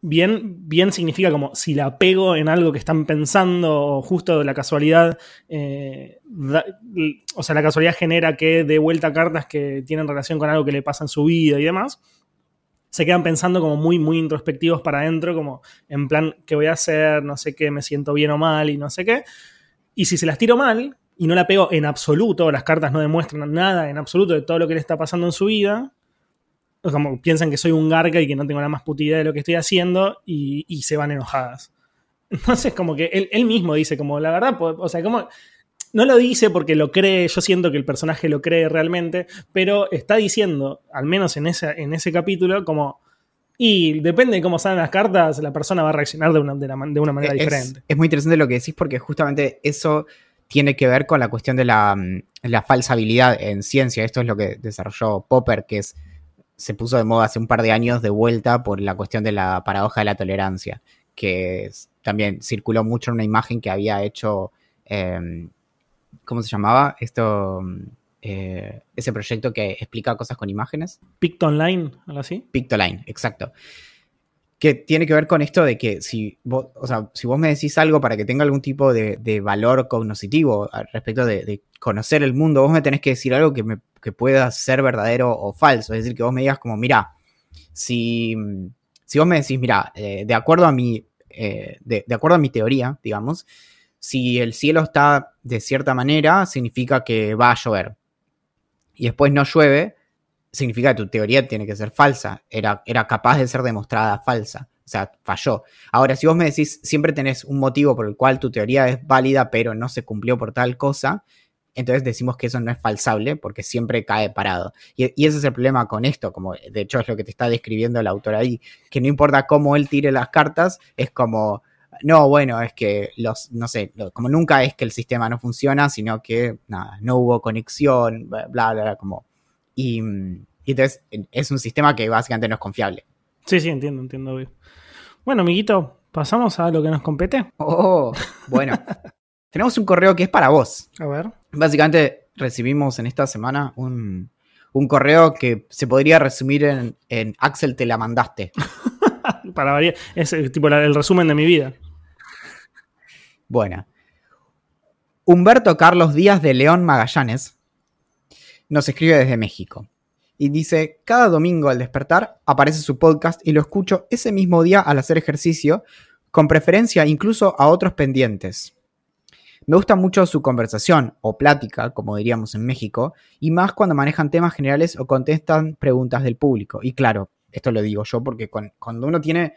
Speaker 1: bien, bien significa como si la pego en algo que están pensando o justo de la casualidad, eh, o sea, la casualidad genera que dé vuelta cartas que tienen relación con algo que le pasa en su vida y demás, se quedan pensando como muy, muy introspectivos para adentro, como en plan, ¿qué voy a hacer? No sé qué, me siento bien o mal y no sé qué. Y si se las tiro mal y no la pego en absoluto, las cartas no demuestran nada en absoluto de todo lo que le está pasando en su vida, como piensan que soy un garca y que no tengo la más puta idea de lo que estoy haciendo y, y se van enojadas. Entonces, como que él, él mismo dice, como la verdad, o sea, como no lo dice porque lo cree, yo siento que el personaje lo cree realmente, pero está diciendo, al menos en ese, en ese capítulo, como, y depende de cómo salen las cartas, la persona va a reaccionar de una, de la man- de una manera
Speaker 2: es,
Speaker 1: diferente.
Speaker 2: es muy interesante lo que decís porque justamente eso tiene que ver con la cuestión de la, mm, la falsabilidad en ciencia. Esto es lo que desarrolló Popper, que es se puso de moda hace un par de años de vuelta por la cuestión de la paradoja de la tolerancia, que es- también circuló mucho en una imagen que había hecho, eh, ¿cómo se llamaba? Esto, mm, eh, ese proyecto que explica cosas con imágenes.
Speaker 1: Picto Online, algo así.
Speaker 2: Pictoline, exacto. Que tiene que ver con esto de que si vos, o sea, si vos me decís algo para que tenga algún tipo de, de valor cognoscitivo al respecto de, de conocer el mundo, vos me tenés que decir algo que, me, que pueda ser verdadero o falso. Es decir, que vos me digas como, mira, si, si vos me decís, mira, eh, de acuerdo a mi, eh, de, de acuerdo a mi teoría, digamos, si el cielo está de cierta manera, significa que va a llover. Y después no llueve, significa que tu teoría tiene que ser falsa. Era, era capaz de ser demostrada falsa. O sea, falló. Ahora, si vos me decís, siempre tenés un motivo por el cual tu teoría es válida, pero no se cumplió por tal cosa, entonces decimos que eso no es falsable porque siempre cae parado. Y, ese es el problema con esto, como de hecho es lo que te está describiendo el autor ahí, que no importa cómo él tire las cartas, es como, no, bueno, es que los, no sé, como nunca es que el sistema no funciona, sino que nada, no hubo conexión, bla, bla, bla, como... Y, entonces es un sistema que básicamente no es confiable.
Speaker 1: Sí, sí, entiendo, entiendo. Bueno, amiguito, pasamos a lo que nos compete.
Speaker 2: Oh, bueno. Tenemos un correo que es para vos.
Speaker 1: A ver.
Speaker 2: Básicamente recibimos en esta semana un, correo que se podría resumir en, Axel te la mandaste.
Speaker 1: para variar. Es eh, tipo el resumen de mi vida.
Speaker 2: Bueno. Humberto Carlos Díaz de León Magallanes nos escribe desde México. Y dice, cada domingo al despertar aparece su podcast y lo escucho ese mismo día al hacer ejercicio, con preferencia incluso a otros pendientes. Me gusta mucho su conversación o plática, como diríamos en México, y más cuando manejan temas generales o contestan preguntas del público. Y claro, esto lo digo yo porque cuando uno tiene...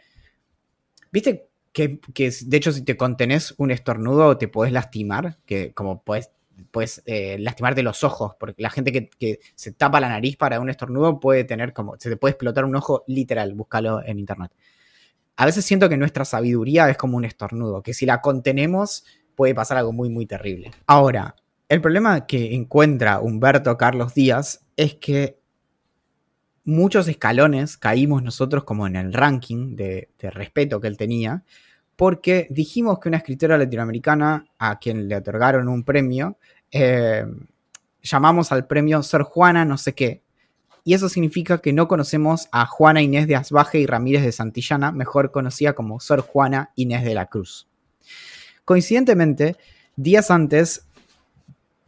Speaker 2: ¿Viste que, de hecho si te contenés un estornudo te podés lastimar? Que como puedes, puedes eh, lastimarte los ojos, porque la gente que, se tapa la nariz para un estornudo puede tener como... Se te puede explotar un ojo literal, búscalo en internet. A veces siento que nuestra sabiduría es como un estornudo, que si la contenemos puede pasar algo muy, muy terrible. Ahora, el problema que encuentra Humberto Carlos Díaz es que muchos escalones caímos nosotros como en el ranking de, respeto que él tenía, porque dijimos que una escritora latinoamericana a quien le otorgaron un premio, eh, llamamos al premio Sor Juana no sé qué, y eso significa que no conocemos a Juana Inés de Asbaje y Ramírez de Santillana, mejor conocida como Sor Juana Inés de la Cruz. Coincidentemente, días antes,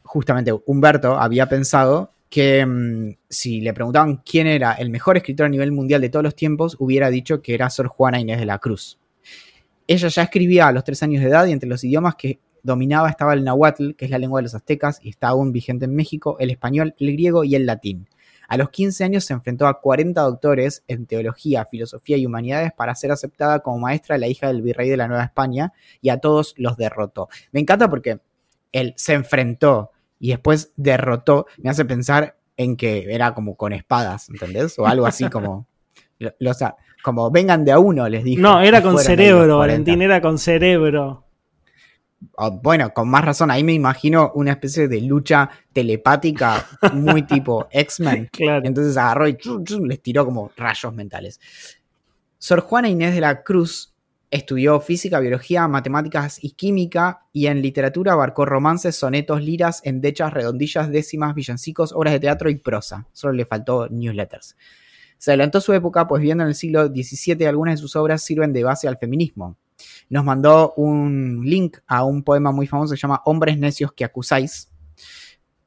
Speaker 2: justamente Humberto había pensado que mm, si le preguntaban quién era el mejor escritor a nivel mundial de todos los tiempos, hubiera dicho que era Sor Juana Inés de la Cruz. Ella ya escribía a los tres años de edad y entre los idiomas que dominaba estaba el náhuatl, que es la lengua de los aztecas y está aún vigente en México, el español, el griego y el latín. A los 15 años se enfrentó a 40 doctores en teología, filosofía y humanidades para ser aceptada como maestra de la hija del virrey de la Nueva España y a todos los derrotó. Me encanta porque él se enfrentó y después derrotó. Me hace pensar en que era como con espadas, ¿entendés? O algo así como... como vengan de a uno, les dijo.
Speaker 1: No, era con cerebro, Valentín, era con cerebro
Speaker 2: bueno, con más razón, ahí me imagino una especie de lucha telepática muy tipo X-Men. Entonces agarró y les tiró como rayos mentales. Sor Juana Inés de la Cruz estudió física, biología, matemáticas y química y en literatura abarcó romances, sonetos, liras, endechas, redondillas, décimas, villancicos, obras de teatro y prosa. Solo le faltó newsletters. Se adelantó su época, pues viendo en el siglo XVII algunas de sus obras sirven de base al feminismo nos mandó un link a un poema muy famoso que se llama Hombres necios que acusáis,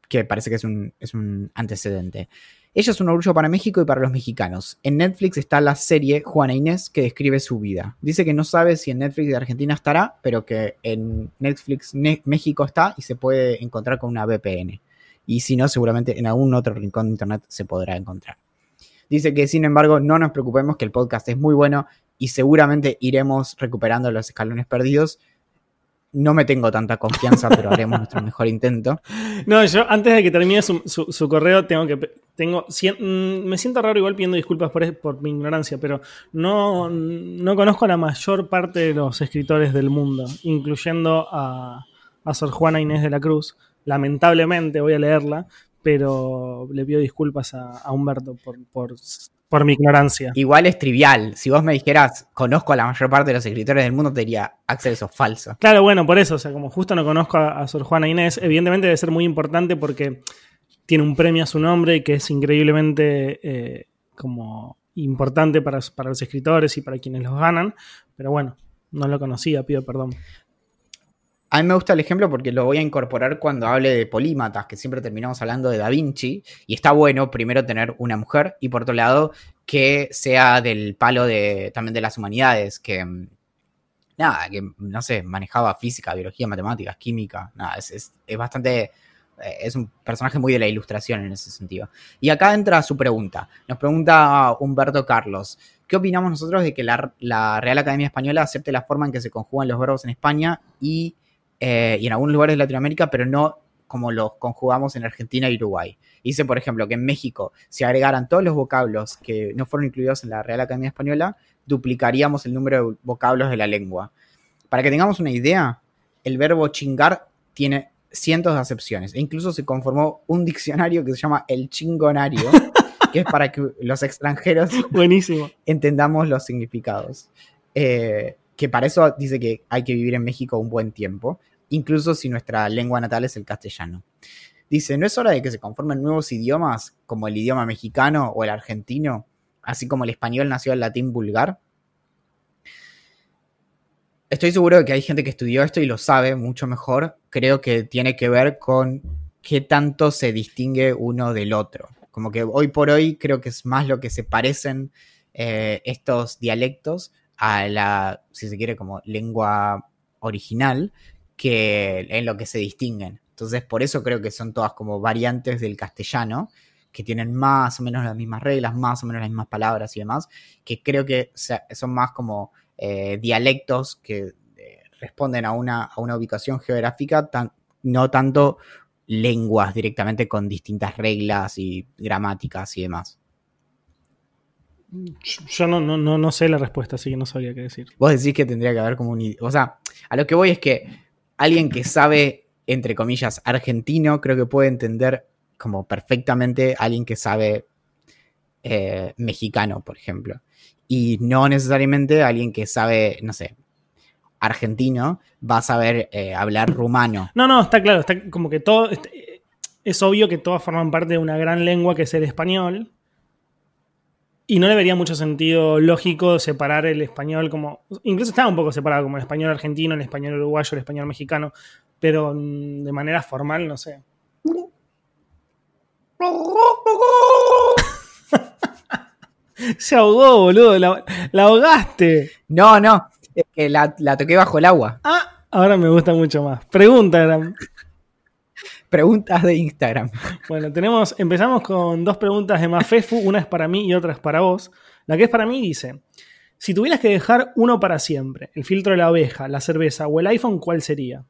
Speaker 2: que parece que es un, es un antecedente. Ella es un orgullo para México y para los mexicanos. En Netflix está la serie Juana Inés que describe su vida. Dice que no sabe si en Netflix de Argentina estará, pero que en Netflix México está y se puede encontrar con una VPN. Y si no, seguramente en algún otro rincón de internet se podrá encontrar. Dice que, sin embargo, no nos preocupemos, que el podcast es muy bueno y seguramente iremos recuperando los escalones perdidos. No me tengo tanta confianza, pero haremos nuestro mejor intento.
Speaker 1: No, yo antes de que termine su, correo, tengo que. Tengo, mm, me siento raro igual pidiendo disculpas por, por mi ignorancia, pero no, no conozco a la mayor parte de los escritores del mundo, incluyendo a, a Sor Juana Inés de la Cruz. Lamentablemente voy a leerla, pero le pido disculpas a, Humberto por, por, mi ignorancia.
Speaker 2: Igual es trivial. Si vos me dijeras, conozco a la mayor parte de los escritores del mundo, te diría, Axel, eso es falso.
Speaker 1: Claro, bueno, por eso, o sea, como justo no conozco a, Sor Juana Inés, evidentemente debe ser muy importante porque tiene un premio a su nombre y que es increíblemente eh, como importante para, para los escritores y para quienes los ganan, pero bueno, no lo conocía, pido perdón.
Speaker 2: A mí me gusta el ejemplo porque lo voy a incorporar cuando hable de polímatas, que siempre terminamos hablando de Da Vinci, y está bueno primero tener una mujer y por otro lado que sea del palo de también de las humanidades, que mm, nada, que no sé, manejaba física, biología, matemáticas, química, nada, es, bastante eh, es un personaje muy de la ilustración en ese sentido. Y acá entra su pregunta. Nos pregunta Humberto Carlos. ¿Qué opinamos nosotros de que la, la Real Academia Española acepte la forma en que se conjugan los verbos en España y, eh, y en algunos lugares de Latinoamérica, pero no como los conjugamos en Argentina y Uruguay? Dice, por ejemplo, que en México, si agregaran todos los vocablos que no fueron incluidos en la Real Academia Española, duplicaríamos el número de vocablos de la lengua. Para que tengamos una idea, el verbo chingar tiene cientos de acepciones. E incluso se conformó un diccionario que se llama el chingonario, que es para que los extranjeros
Speaker 1: Buenísimo.
Speaker 2: entendamos los significados. Eh, que para eso dice que hay que vivir en México un buen tiempo, incluso si nuestra lengua natal es el castellano. Dice, ¿no es hora de que se conformen nuevos idiomas como el idioma mexicano o el argentino, así como el español nació del latín vulgar? Estoy seguro de que hay gente que estudió esto y lo sabe mucho mejor. Creo que tiene que ver con qué tanto se distingue uno del otro. Como que hoy por hoy creo que es más lo que se parecen eh, estos dialectos a la, si se quiere, como lengua original, que en lo que se distinguen. Entonces, por eso creo que son todas como variantes del castellano, que tienen más o menos las mismas reglas, más o menos las mismas palabras y demás, que creo que son más como eh, dialectos que eh, responden a una, a una ubicación geográfica, tan, no tanto lenguas directamente con distintas reglas y gramáticas y demás.
Speaker 1: Yo no, no, no, no sé la respuesta, así que no sabría qué decir.
Speaker 2: Vos decís que tendría que haber como un... O sea, a lo que voy es que alguien que sabe, entre comillas, argentino, creo que puede entender como perfectamente a alguien que sabe eh, mexicano, por ejemplo. Y no necesariamente alguien que sabe, no sé, argentino va a saber eh, hablar rumano.
Speaker 1: No, no, está claro, está como que todo... este, Es obvio que todas forman parte de una gran lengua que es el español. Y no le vería mucho sentido lógico separar el español como. Incluso estaba un poco separado, como el español argentino, el español uruguayo, el español mexicano. Pero mm, de manera formal, no sé. Se ahogó, boludo. La, la ahogaste.
Speaker 2: No, no, es que la, la toqué bajo el agua.
Speaker 1: Ah, ahora me gusta mucho más. Pregunta.
Speaker 2: Preguntas de Instagram.
Speaker 1: Bueno, tenemos, empezamos con dos preguntas de Mafefu, una es para mí y otra es para vos. La que es para mí dice, si tuvieras que dejar uno para siempre, el filtro de la abeja, la cerveza o el iPhone, ¿cuál sería?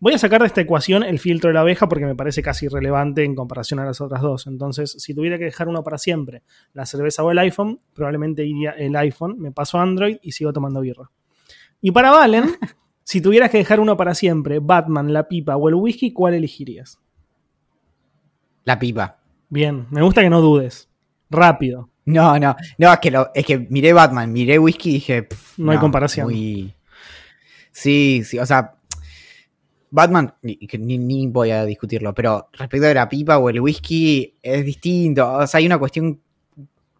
Speaker 1: Voy a sacar de esta ecuación el filtro de la abeja porque me parece casi irrelevante en comparación a las otras dos. Entonces, si tuviera que dejar uno para siempre, la cerveza o el iPhone, probablemente iría el iPhone, me paso a Android y sigo tomando birra. Y para Valen, si tuvieras que dejar uno para siempre, Batman, la pipa o el whisky, ¿cuál elegirías?
Speaker 2: La pipa.
Speaker 1: Bien, me gusta que no dudes. Rápido.
Speaker 2: No, no, no, es que, lo- es que miré Batman, miré whisky y dije. pff,
Speaker 1: No hay comparación.
Speaker 2: muy- Sí, sí, o sea. Batman, ni, que ni, ni voy a discutirlo, pero respecto de la pipa o el whisky, es distinto. O sea, hay una cuestión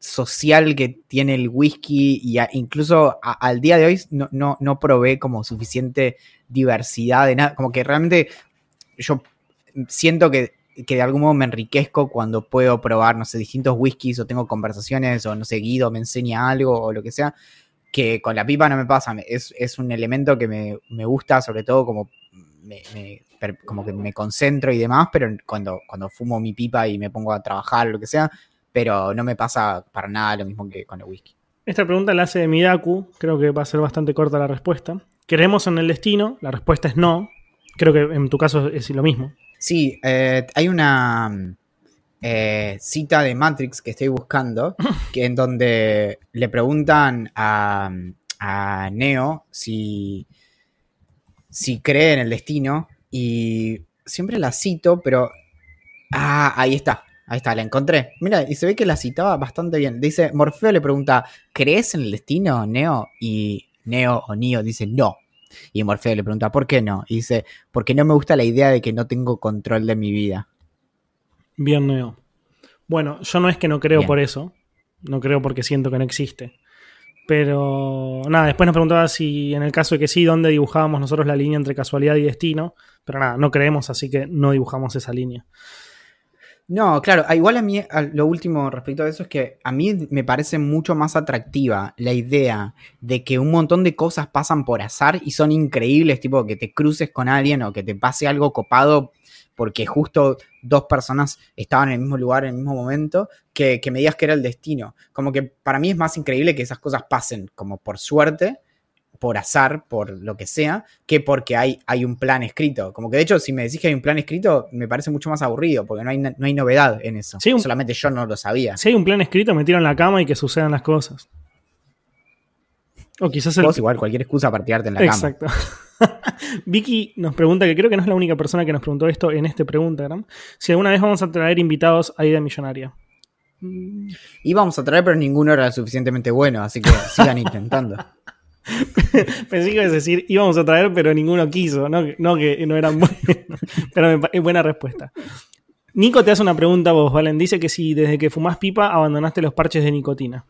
Speaker 2: social que tiene el whisky y a- incluso al día de hoy no, no, no probé como suficiente diversidad de nada. Como que realmente yo siento que, que de algún modo me enriquezco cuando puedo probar, no sé, distintos whiskies o tengo conversaciones o no sé, Guido me enseña algo o lo que sea, que con la pipa no me pasa. Es, es un elemento que me, me gusta, sobre todo como, me, me- como que me concentro y demás, pero cuando, cuando fumo mi pipa y me pongo a trabajar lo que sea, pero no me pasa para nada lo mismo que con el whisky.
Speaker 1: Esta pregunta la hace Midaku, creo que va a ser bastante corta la respuesta. ¿Creemos en el destino? La respuesta es no. Creo que en tu caso es lo mismo.
Speaker 2: Sí, eh, hay una mm, eh, cita de Matrix que estoy buscando, que en donde le preguntan a, a Neo si, si cree en el destino y siempre la cito, pero... Ah, ahí está, ahí está, la encontré. Mira, y se ve que la citaba bastante bien. Dice, Morfeo le pregunta, ¿crees en el destino, Neo? Y Neo o Neo dice, no. Y Morfeo le pregunta, ¿por qué no? Y dice, porque no me gusta la idea de que no tengo control de mi vida.
Speaker 1: Bien, Neo. Bueno, yo no es que no creo
Speaker 2: Bien.
Speaker 1: por eso. No creo porque siento que no existe. Pero nada, después nos preguntaba si en el caso de que sí, dónde dibujábamos nosotros la línea entre casualidad y destino. Pero nada, no creemos, así que no dibujamos esa línea.
Speaker 2: No, claro, a- igual a mí a- lo último respecto a eso es que a mí me parece mucho más atractiva la idea de que un montón de cosas pasan por azar y son increíbles, tipo que te cruces con alguien o que te pase algo copado porque justo dos personas estaban en el mismo lugar en el mismo momento, que, que me digas que era el destino. Como que para mí es más increíble que esas cosas pasen como por suerte, por azar, por lo que sea, que porque hay, hay un plan escrito. Como que de hecho, si me decís que hay un plan escrito, me parece mucho más aburrido, porque no hay, no hay novedad en eso.
Speaker 1: Sí, un-
Speaker 2: Solamente yo no lo sabía.
Speaker 1: Si hay un plan escrito, me tiro en la cama y que sucedan las cosas. O quizás el.
Speaker 2: Vos igual cualquier excusa para tirarte en la cama.
Speaker 1: Exacto. Vicky nos pregunta, que creo que no es la única persona que nos preguntó esto en este Preguntagram, si alguna vez vamos a traer invitados a Idea Millonaria.
Speaker 2: Íbamos a traer, pero ninguno era suficientemente bueno, así que sigan intentando.
Speaker 1: Pensé que ibas a decir, íbamos a traer, pero ninguno quiso, no, no que no eran buenos. Pero es buena respuesta. Nico te hace una pregunta a vos, Valen. Dice que si desde que fumás pipa abandonaste los parches de nicotina.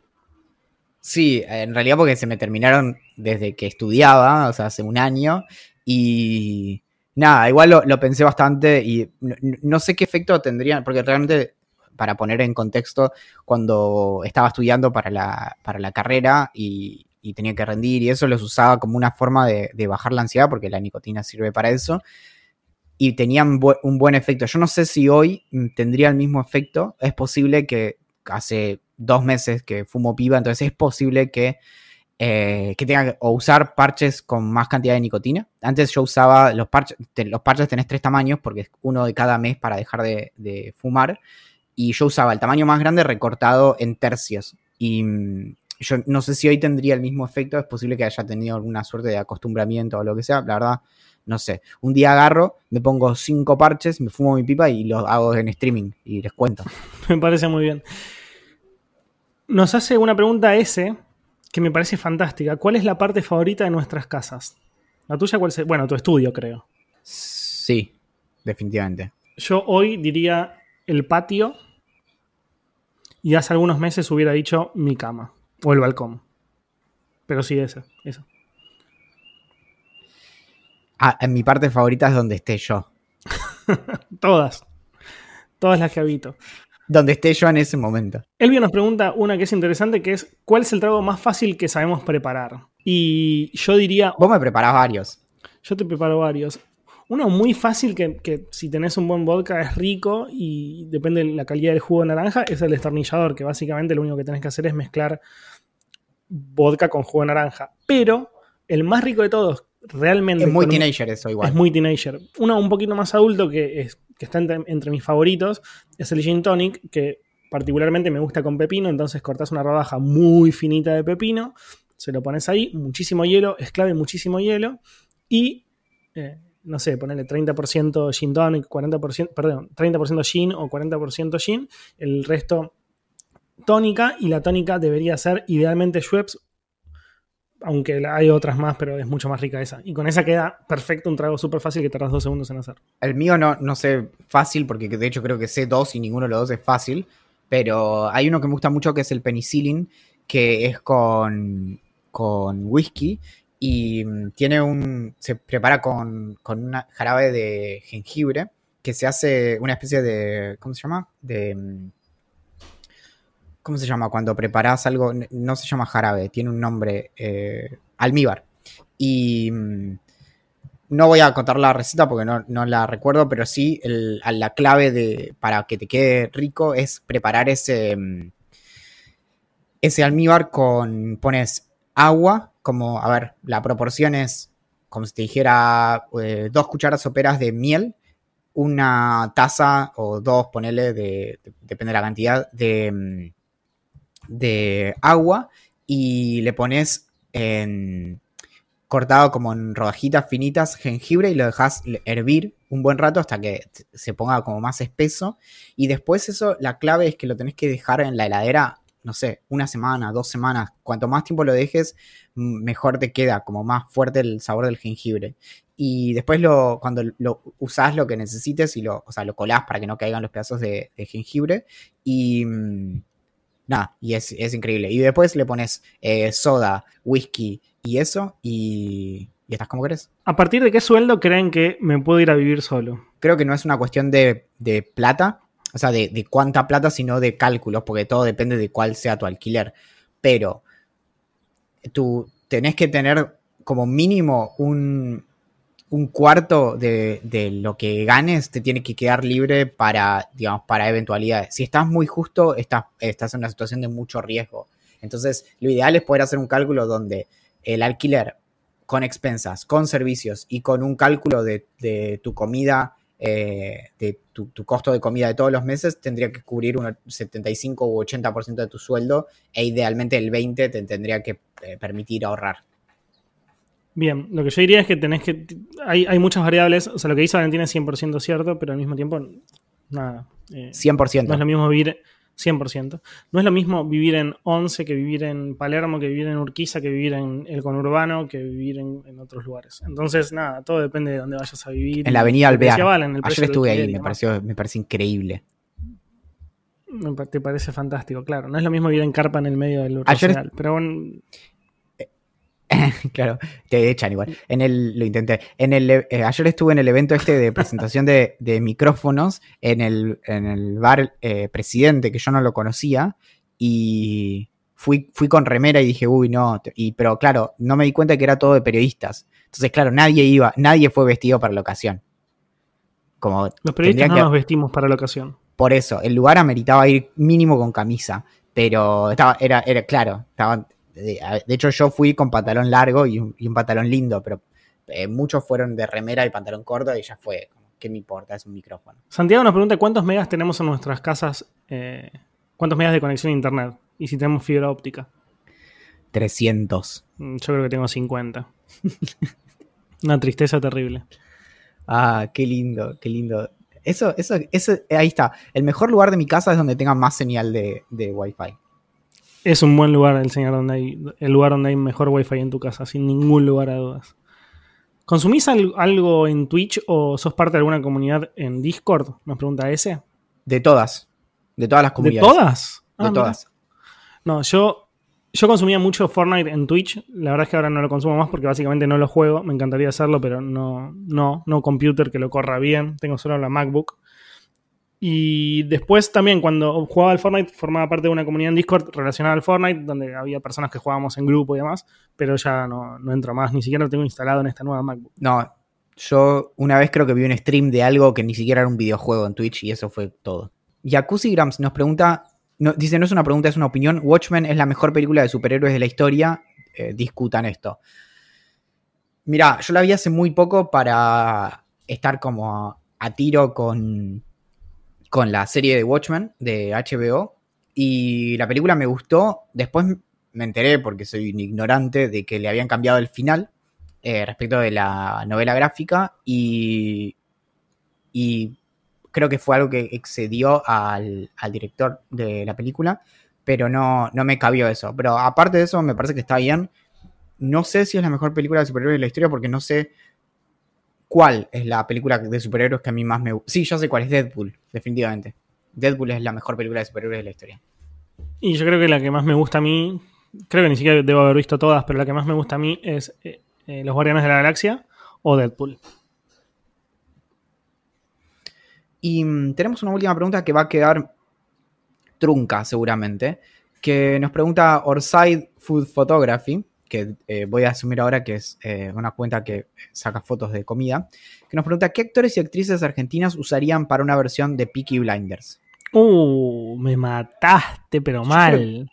Speaker 2: Sí, en realidad porque se me terminaron desde que estudiaba, o sea, hace un año, y nada, igual lo, lo pensé bastante y no, no sé qué efecto tendrían, porque realmente, para poner en contexto, cuando estaba estudiando para la, para la carrera y, y tenía que rendir y eso, los usaba como una forma de, de bajar la ansiedad, porque la nicotina sirve para eso, y tenían un buen efecto. Yo no sé si hoy mm, tendría el mismo efecto, es posible que hace dos meses que fumo piba, entonces es posible que, eh, que tenga que o usar parches con más cantidad de nicotina. Antes yo usaba los parches, los parches tenés tres tamaños porque es uno de cada mes para dejar de, de fumar. Y yo usaba el tamaño más grande recortado en tercios. Y mm, yo no sé si hoy tendría el mismo efecto, es posible que haya tenido alguna suerte de acostumbramiento o lo que sea, la verdad. No sé, un día agarro, me pongo cinco parches, me fumo mi pipa y lo hago en streaming y les cuento.
Speaker 1: Me parece muy bien. Nos hace una pregunta ese que me parece fantástica. ¿Cuál es la parte favorita de nuestras casas? La tuya, ¿cuál es? Bueno, tu estudio, creo.
Speaker 2: Sí, definitivamente.
Speaker 1: Yo hoy diría el patio y hace algunos meses hubiera dicho mi cama o el balcón. Pero sí, ese, eso.
Speaker 2: Ah, en mi parte favorita es donde esté yo.
Speaker 1: Todas. Todas las que habito.
Speaker 2: Donde esté yo en ese momento.
Speaker 1: Elvio nos pregunta una que es interesante, que es ¿cuál es el trago más fácil que sabemos preparar? Y yo diría,
Speaker 2: Vos me preparás varios.
Speaker 1: yo te preparo varios. Uno muy fácil que, que si tenés un buen vodka es rico y depende de la calidad del jugo de naranja, es el destornillador, que básicamente lo único que tenés que hacer es mezclar vodka con jugo de naranja. Pero el más rico de todos, realmente...
Speaker 2: Es muy
Speaker 1: un-
Speaker 2: teenager eso igual.
Speaker 1: Es muy teenager. Uno un poquito más adulto que, es, que está entre, entre mis favoritos es el gin tonic, que particularmente me gusta con pepino, entonces cortás una rodaja muy finita de pepino, se lo pones ahí, muchísimo hielo, es clave muchísimo hielo, y eh, no sé, ponerle 30% gin tonic, 40%, perdón, 30% gin o 40% gin, el resto tónica, y la tónica debería ser idealmente Schweppes, aunque hay otras más, pero es mucho más rica esa. Y con esa queda perfecto un trago súper fácil que tardas dos segundos en hacer.
Speaker 2: El mío no, no sé fácil, porque de hecho creo que sé dos y ninguno de los dos es fácil. Pero hay uno que me gusta mucho que es el penicillin, que es con, con whisky. Y mm, tiene un. se prepara con, con una jarabe de jengibre. Que se hace una especie de. ¿Cómo se llama? De. mm, ¿Cómo se llama? Cuando preparas algo. No se llama jarabe, tiene un nombre. eh, almíbar. Y. mm, no voy a contar la receta porque no, no la recuerdo, pero sí la clave de, para que te quede rico es preparar ese, ese almíbar con, pones agua, como, a ver, la proporción es como si te dijera eh, dos cucharas soperas de miel, una taza o dos, ponele, de, de- depende de la cantidad, de, mm, de agua y le pones en cortado como en rodajitas finitas jengibre y lo dejas hervir un buen rato hasta que se ponga como más espeso. Y después eso, la clave es que lo tenés que dejar en la heladera, no sé, una semana, dos semanas. Cuanto más tiempo lo dejes, mejor te queda, como más fuerte el sabor del jengibre. Y después lo, cuando lo usás lo que necesites y lo, o sea, lo colás para que no caigan los pedazos de, de jengibre. Y mm, nada, y es, es increíble. Y después le pones eh, soda, whisky y eso, y, y estás como querés.
Speaker 1: ¿A partir de qué sueldo creen que me puedo ir a vivir solo?
Speaker 2: Creo que no es una cuestión de, de plata, o sea, de, cuánta plata, sino de cálculos, porque todo depende de cuál sea tu alquiler. Pero tú tenés que tener como mínimo un, un cuarto de, de lo que ganes te tiene que quedar libre para, digamos, para eventualidades. Si estás muy justo, estás, estás en una situación de mucho riesgo. Entonces, lo ideal es poder hacer un cálculo donde el alquiler con expensas, con servicios y con un cálculo de, de tu comida, eh, de tu, tu costo de comida de todos los meses, tendría que cubrir un 75 u 80% de tu sueldo e idealmente el 20% te tendría que eh, permitir ahorrar.
Speaker 1: Bien, lo que yo diría es que tenés que. Hay, hay muchas variables. O sea, lo que dice Valentín es 100% cierto, pero al mismo tiempo, nada. eh,
Speaker 2: 100%.
Speaker 1: no es lo mismo vivir. 100%. No es lo mismo vivir en Once que vivir en Palermo, que vivir en Urquiza, que vivir en el conurbano, que vivir en, en otros lugares. Entonces, nada, todo depende de dónde vayas a vivir.
Speaker 2: En la avenida Alvear.
Speaker 1: Valen,
Speaker 2: Ayer estuve ahí, me pareció, me pareció increíble.
Speaker 1: Me te parece fantástico, claro. No es lo mismo vivir en carpa en el medio del
Speaker 2: Ayer-
Speaker 1: pero bueno,
Speaker 2: claro, te echan igual. En el, lo intenté. En el, eh, ayer estuve en el evento este de presentación de, de micrófonos en el, en el bar eh, Presidente, que yo no lo conocía, y fui, fui con remera y dije, uy, no, y, pero claro, no me di cuenta que era todo de periodistas. Entonces, claro, nadie iba, nadie fue vestido para la ocasión. Como
Speaker 1: los periodistas no
Speaker 2: que-
Speaker 1: nos vestimos para la ocasión.
Speaker 2: por eso, el lugar ameritaba ir mínimo con camisa, pero estaba, era, era claro, estaba, de, de hecho yo fui con pantalón largo y un, y un pantalón lindo, pero eh, muchos fueron de remera y pantalón corto y ya fue, ¿qué me importa? Es un micrófono.
Speaker 1: Santiago nos pregunta cuántos megas tenemos en nuestras casas, eh, cuántos megas de conexión a internet y si tenemos fibra óptica.
Speaker 2: 300.
Speaker 1: Mm, Yo creo que tengo 50. Una tristeza terrible.
Speaker 2: Ah, qué lindo, qué lindo. Eso, eso, eso, ahí está. El mejor lugar de mi casa es donde tenga más señal de, de Wi-Fi.
Speaker 1: Es un buen lugar el señor donde hay, el lugar donde hay mejor wifi en tu casa, sin ningún lugar a dudas. ¿Consumís al- algo en Twitch o sos parte de alguna comunidad en Discord? Nos pregunta ese.
Speaker 2: De todas. De todas las
Speaker 1: ¿De
Speaker 2: comunidades.
Speaker 1: todas?
Speaker 2: De
Speaker 1: Ah, mira.
Speaker 2: todas.
Speaker 1: No, yo, yo consumía mucho Fortnite en Twitch. La verdad es que ahora no lo consumo más porque básicamente no lo juego. Me encantaría hacerlo, pero no, no, no computer que lo corra bien. Tengo solo la MacBook. Y después también cuando jugaba al Fortnite formaba parte de una comunidad en Discord relacionada al Fortnite, donde había personas que jugábamos en grupo y demás, pero ya no, no entro más, ni siquiera lo tengo instalado en esta nueva MacBook.
Speaker 2: No, yo una vez creo que vi un stream de algo que ni siquiera era un videojuego en Twitch y eso fue todo. Jacuzzi Grams nos pregunta, no, dice, no es una pregunta, es una opinión. Watchmen es la mejor película de superhéroes de la historia. Eh, discutan esto. Mira, yo la vi hace muy poco para estar como a tiro con, con la serie de Watchmen de HBO. Y la película me gustó. Después me enteré, porque soy ignorante, de que le habían cambiado el final eh, respecto de la novela gráfica y, y creo que fue algo que excedió al, al director de la película, pero no, no me cabió eso. Pero aparte de eso, me parece que está bien. No sé si es la mejor película de superhéroes de la historia porque no sé cuál es la película de superhéroes que a mí más me gusta. Sí, yo sé cuál es Deadpool, definitivamente. Deadpool es la mejor película de superhéroes de la historia.
Speaker 1: Y yo creo que la que más me gusta a mí, creo que ni siquiera debo haber visto todas, pero la que más me gusta a mí es eh, eh, Los Guardianes de la Galaxia o Deadpool.
Speaker 2: Y mm, tenemos una última pregunta que va a quedar trunca seguramente, que nos pregunta Orside Food Photography, que eh, voy a asumir ahora que es eh, una cuenta que saca fotos de comida, que nos pregunta qué actores y actrices argentinas usarían para una versión de Peaky Blinders.
Speaker 1: Uh, me mataste, pero mal.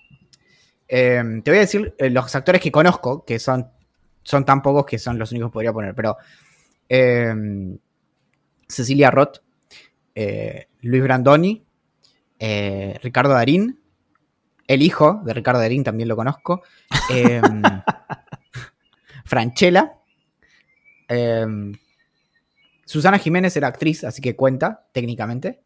Speaker 2: Eh, te voy a decir eh, los actores que conozco, que son, son tan pocos que son los únicos que podría poner, pero eh, Cecilia Roth, Luis Brandoni, Ricardo Darín, el hijo de Ricardo Darín también lo conozco, eh, Franchella, eh, Susana Jiménez era actriz, así que cuenta técnicamente.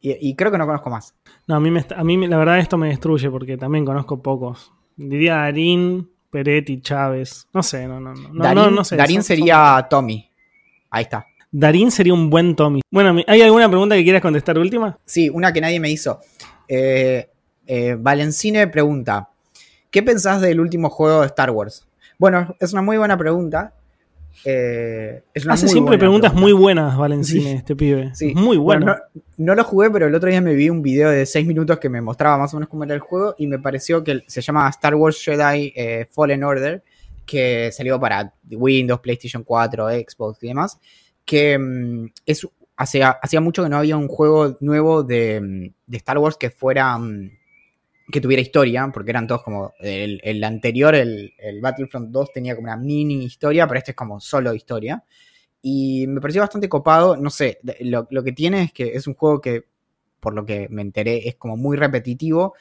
Speaker 2: Y, y creo que no conozco más.
Speaker 1: No, a mí, me a mí la verdad esto me destruye porque también conozco pocos. Diría Darín, Peretti, Chávez. No sé, no, no, no.
Speaker 2: Darín,
Speaker 1: no, no sé.
Speaker 2: Darín
Speaker 1: Son- son-
Speaker 2: sería Tommy. Ahí está.
Speaker 1: Darín sería un buen Tommy. Bueno, ¿hay alguna pregunta que quieras contestar última?
Speaker 2: Sí, una que nadie me hizo. Eh, eh, Valencine pregunta: ¿Qué pensás del último juego de Star Wars? Bueno, es una muy buena pregunta. Eh, es una
Speaker 1: Hace
Speaker 2: muy
Speaker 1: siempre
Speaker 2: buena
Speaker 1: preguntas
Speaker 2: pregunta.
Speaker 1: muy buenas, Valencine,
Speaker 2: Sí.
Speaker 1: este pibe.
Speaker 2: Sí.
Speaker 1: Muy bueno.
Speaker 2: no, no lo jugué, pero el otro día me vi un video de 6 minutos que me mostraba más o menos cómo era el juego y me pareció que se llama Star Wars Jedi eh, Fallen Order que salió para Windows, PlayStation 4, Xbox y demás, que mm, es, hacía, hacía mucho que no había un juego nuevo de, mm, de Star Wars que fuera... mm, que tuviera historia, porque eran todos como. El, anterior, el, el Battlefront 2, tenía como una mini historia, pero este es como solo historia. Y me pareció bastante copado. No sé, lo, lo que tiene es que es un juego que, por lo que me enteré, es como muy repetitivo,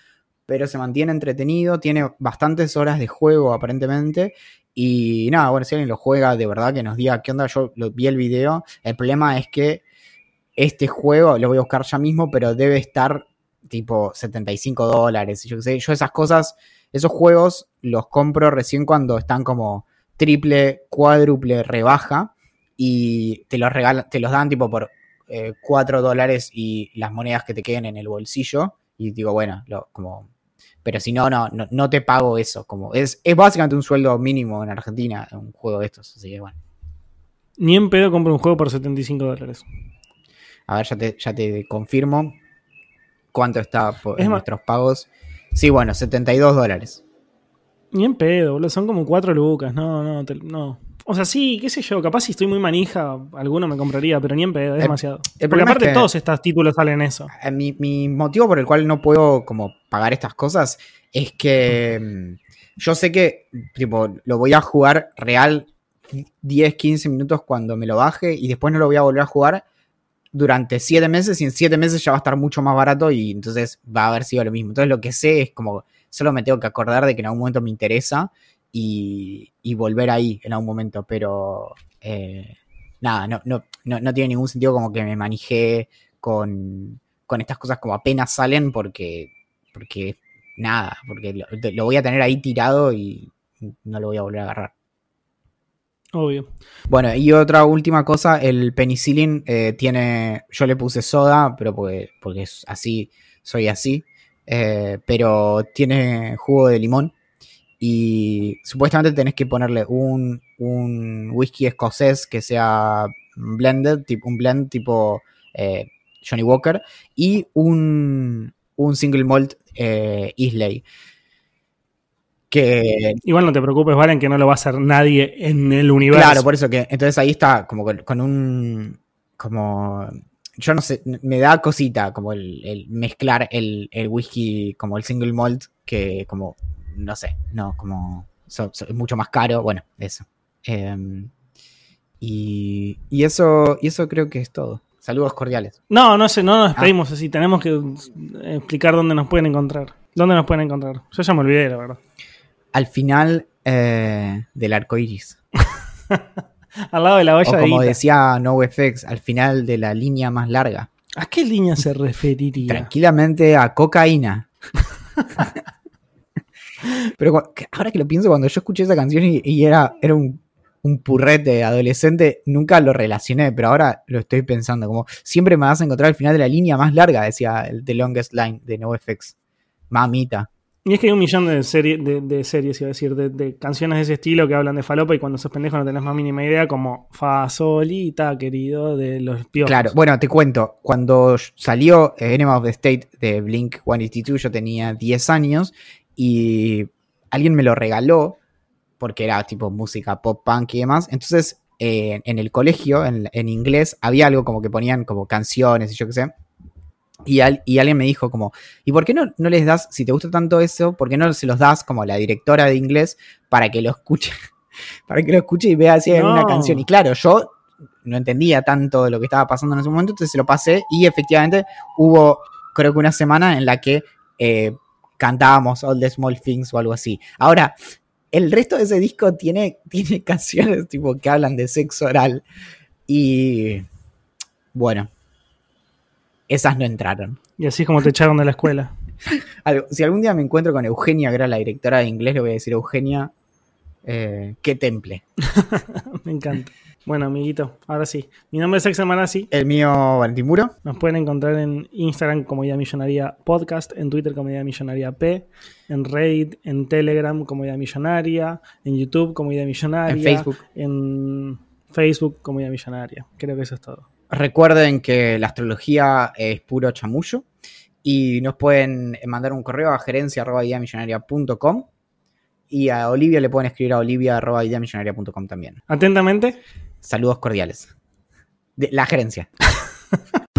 Speaker 2: pero se mantiene entretenido. Tiene bastantes horas de juego, aparentemente. Y nada, bueno, si alguien lo juega, de verdad que nos diga qué onda. Yo lo, vi el video. El problema es que este juego, lo voy a buscar ya mismo, pero debe estar tipo 75 dólares. Yo qué sé, yo esas cosas, esos juegos los compro recién cuando están como triple, cuádruple rebaja y te los regalan, te los dan tipo por eh, 4 dólares y las monedas que te queden en el bolsillo. Y digo, bueno, lo, como. Pero si no, no, no, no te pago eso. Como es, es básicamente un sueldo mínimo en Argentina, un juego de estos. Así que bueno.
Speaker 1: Ni en pedo compro un juego por 75 dólares.
Speaker 2: A ver, ya te, ya te confirmo cuánto está por,
Speaker 1: Es
Speaker 2: nuestros pagos. Sí, bueno, 72 dólares.
Speaker 1: Ni en pedo, boludo. Son como 4 lucas. No, no, te- no. O sea, sí, qué sé yo. Capaz si estoy muy manija, alguno me compraría, pero ni en pedo, es
Speaker 2: El-
Speaker 1: demasiado.
Speaker 2: el
Speaker 1: Porque
Speaker 2: es
Speaker 1: aparte
Speaker 2: que-
Speaker 1: todos estos títulos salen eso.
Speaker 2: Eh, Mi, mi motivo por el cual no puedo como pagar estas cosas es que mm, yo sé que tipo, lo voy a jugar real 10, 15 minutos cuando me lo baje y después no lo voy a volver a jugar durante 7 meses y en 7 meses ya va a estar mucho más barato y entonces va a haber sido lo mismo. Entonces lo que sé es como solo me tengo que acordar de que en algún momento me interesa y, y volver ahí en algún momento, pero eh, nada, no, no, no, no tiene ningún sentido como que me manejé con, con estas cosas como apenas salen porque, porque nada, porque lo voy a tener ahí tirado y no lo voy a volver a agarrar.
Speaker 1: Obvio.
Speaker 2: Bueno, y otra última cosa, el penicillin eh, tiene, yo le puse soda, pero porque, porque es así, soy así, eh, pero tiene jugo de limón y supuestamente tenés que ponerle un, un whisky escocés que sea blended, tipo, un blend tipo eh, Johnny Walker y un, un single malt eh, Islay. Que
Speaker 1: Igual no te preocupes, Valen, que no lo va a hacer nadie en el universo.
Speaker 2: Claro, por eso que entonces ahí está como con, con un como yo no sé, me da cosita como el, el mezclar el, el whisky como el single malt que como no sé, no como so- so- es mucho más caro, bueno, eso. Em, y, y eso y eso creo que es todo. Saludos cordiales.
Speaker 1: No, no sé, no nos
Speaker 2: Ah.
Speaker 1: despedimos así. Tenemos que explicar dónde nos pueden encontrar. ¿Dónde nos pueden encontrar? Yo ya me olvidé, la verdad.
Speaker 2: Al final eh, del arco iris.
Speaker 1: Al lado de la
Speaker 2: O
Speaker 1: olla de
Speaker 2: como
Speaker 1: guita.
Speaker 2: decía NoFX, al final de la línea más larga.
Speaker 1: ¿A qué línea se referiría?
Speaker 2: tranquilamente a cocaína. Pero ahora que lo pienso, cuando yo escuché esa canción y, y era, era un, un purrete adolescente, nunca lo relacioné, pero ahora lo estoy pensando. Como siempre me vas a encontrar al final de la línea más larga, decía el The Longest Line de NoFX. Mamita.
Speaker 1: Y es que hay un millón de, serie- de, series, iba a decir, de, canciones de ese estilo que hablan de falopa y cuando sos pendejo no tenés más mínima idea, como Fasolita, querido, de los piojos.
Speaker 2: Claro, bueno, te cuento. Cuando salió eh, Enema of the State de Blink 182, yo tenía 10 años y alguien me lo regaló porque era tipo música pop punk y demás. Entonces, eh, en el colegio, en inglés, había algo como que ponían como canciones y yo qué sé. Y, al- y alguien me dijo como, ¿y por qué no, no les das, si te gusta tanto eso, por qué no se los das como a la directora de inglés para que lo escuche? Para que lo escuche y vea si hay alguna
Speaker 1: No.
Speaker 2: canción. Y claro, yo no entendía tanto de lo que estaba pasando en ese momento, entonces se lo pasé y efectivamente hubo, creo que una semana en la que eh, cantábamos All the Small Things o algo así. Ahora, el resto de ese disco tiene, tiene canciones tipo que hablan de sexo oral y bueno, esas no entraron.
Speaker 1: Y así es como te echaron de la escuela.
Speaker 2: Si algún día me encuentro con Eugenia, que era la directora de inglés, le voy a decir, Eugenia, eh, qué temple.
Speaker 1: Me encanta. Bueno, amiguito, ahora sí. Mi nombre es Axel Manassi.
Speaker 2: El mío, Valentín Muro.
Speaker 1: Nos pueden encontrar en Instagram como Idea Millonaria Podcast, en Twitter como Idea Millonaria P, en Reddit, en Telegram como Idea Millonaria, en YouTube como Idea Millonaria,
Speaker 2: En Facebook.
Speaker 1: en Facebook como Idea Millonaria. Creo que eso es todo.
Speaker 2: Recuerden que la astrología es puro chamullo y nos pueden mandar un correo a gerencia.com Y a Olivia le pueden escribir a olivia.ideamillonaria.com también.
Speaker 1: Atentamente.
Speaker 2: Saludos cordiales. De la gerencia.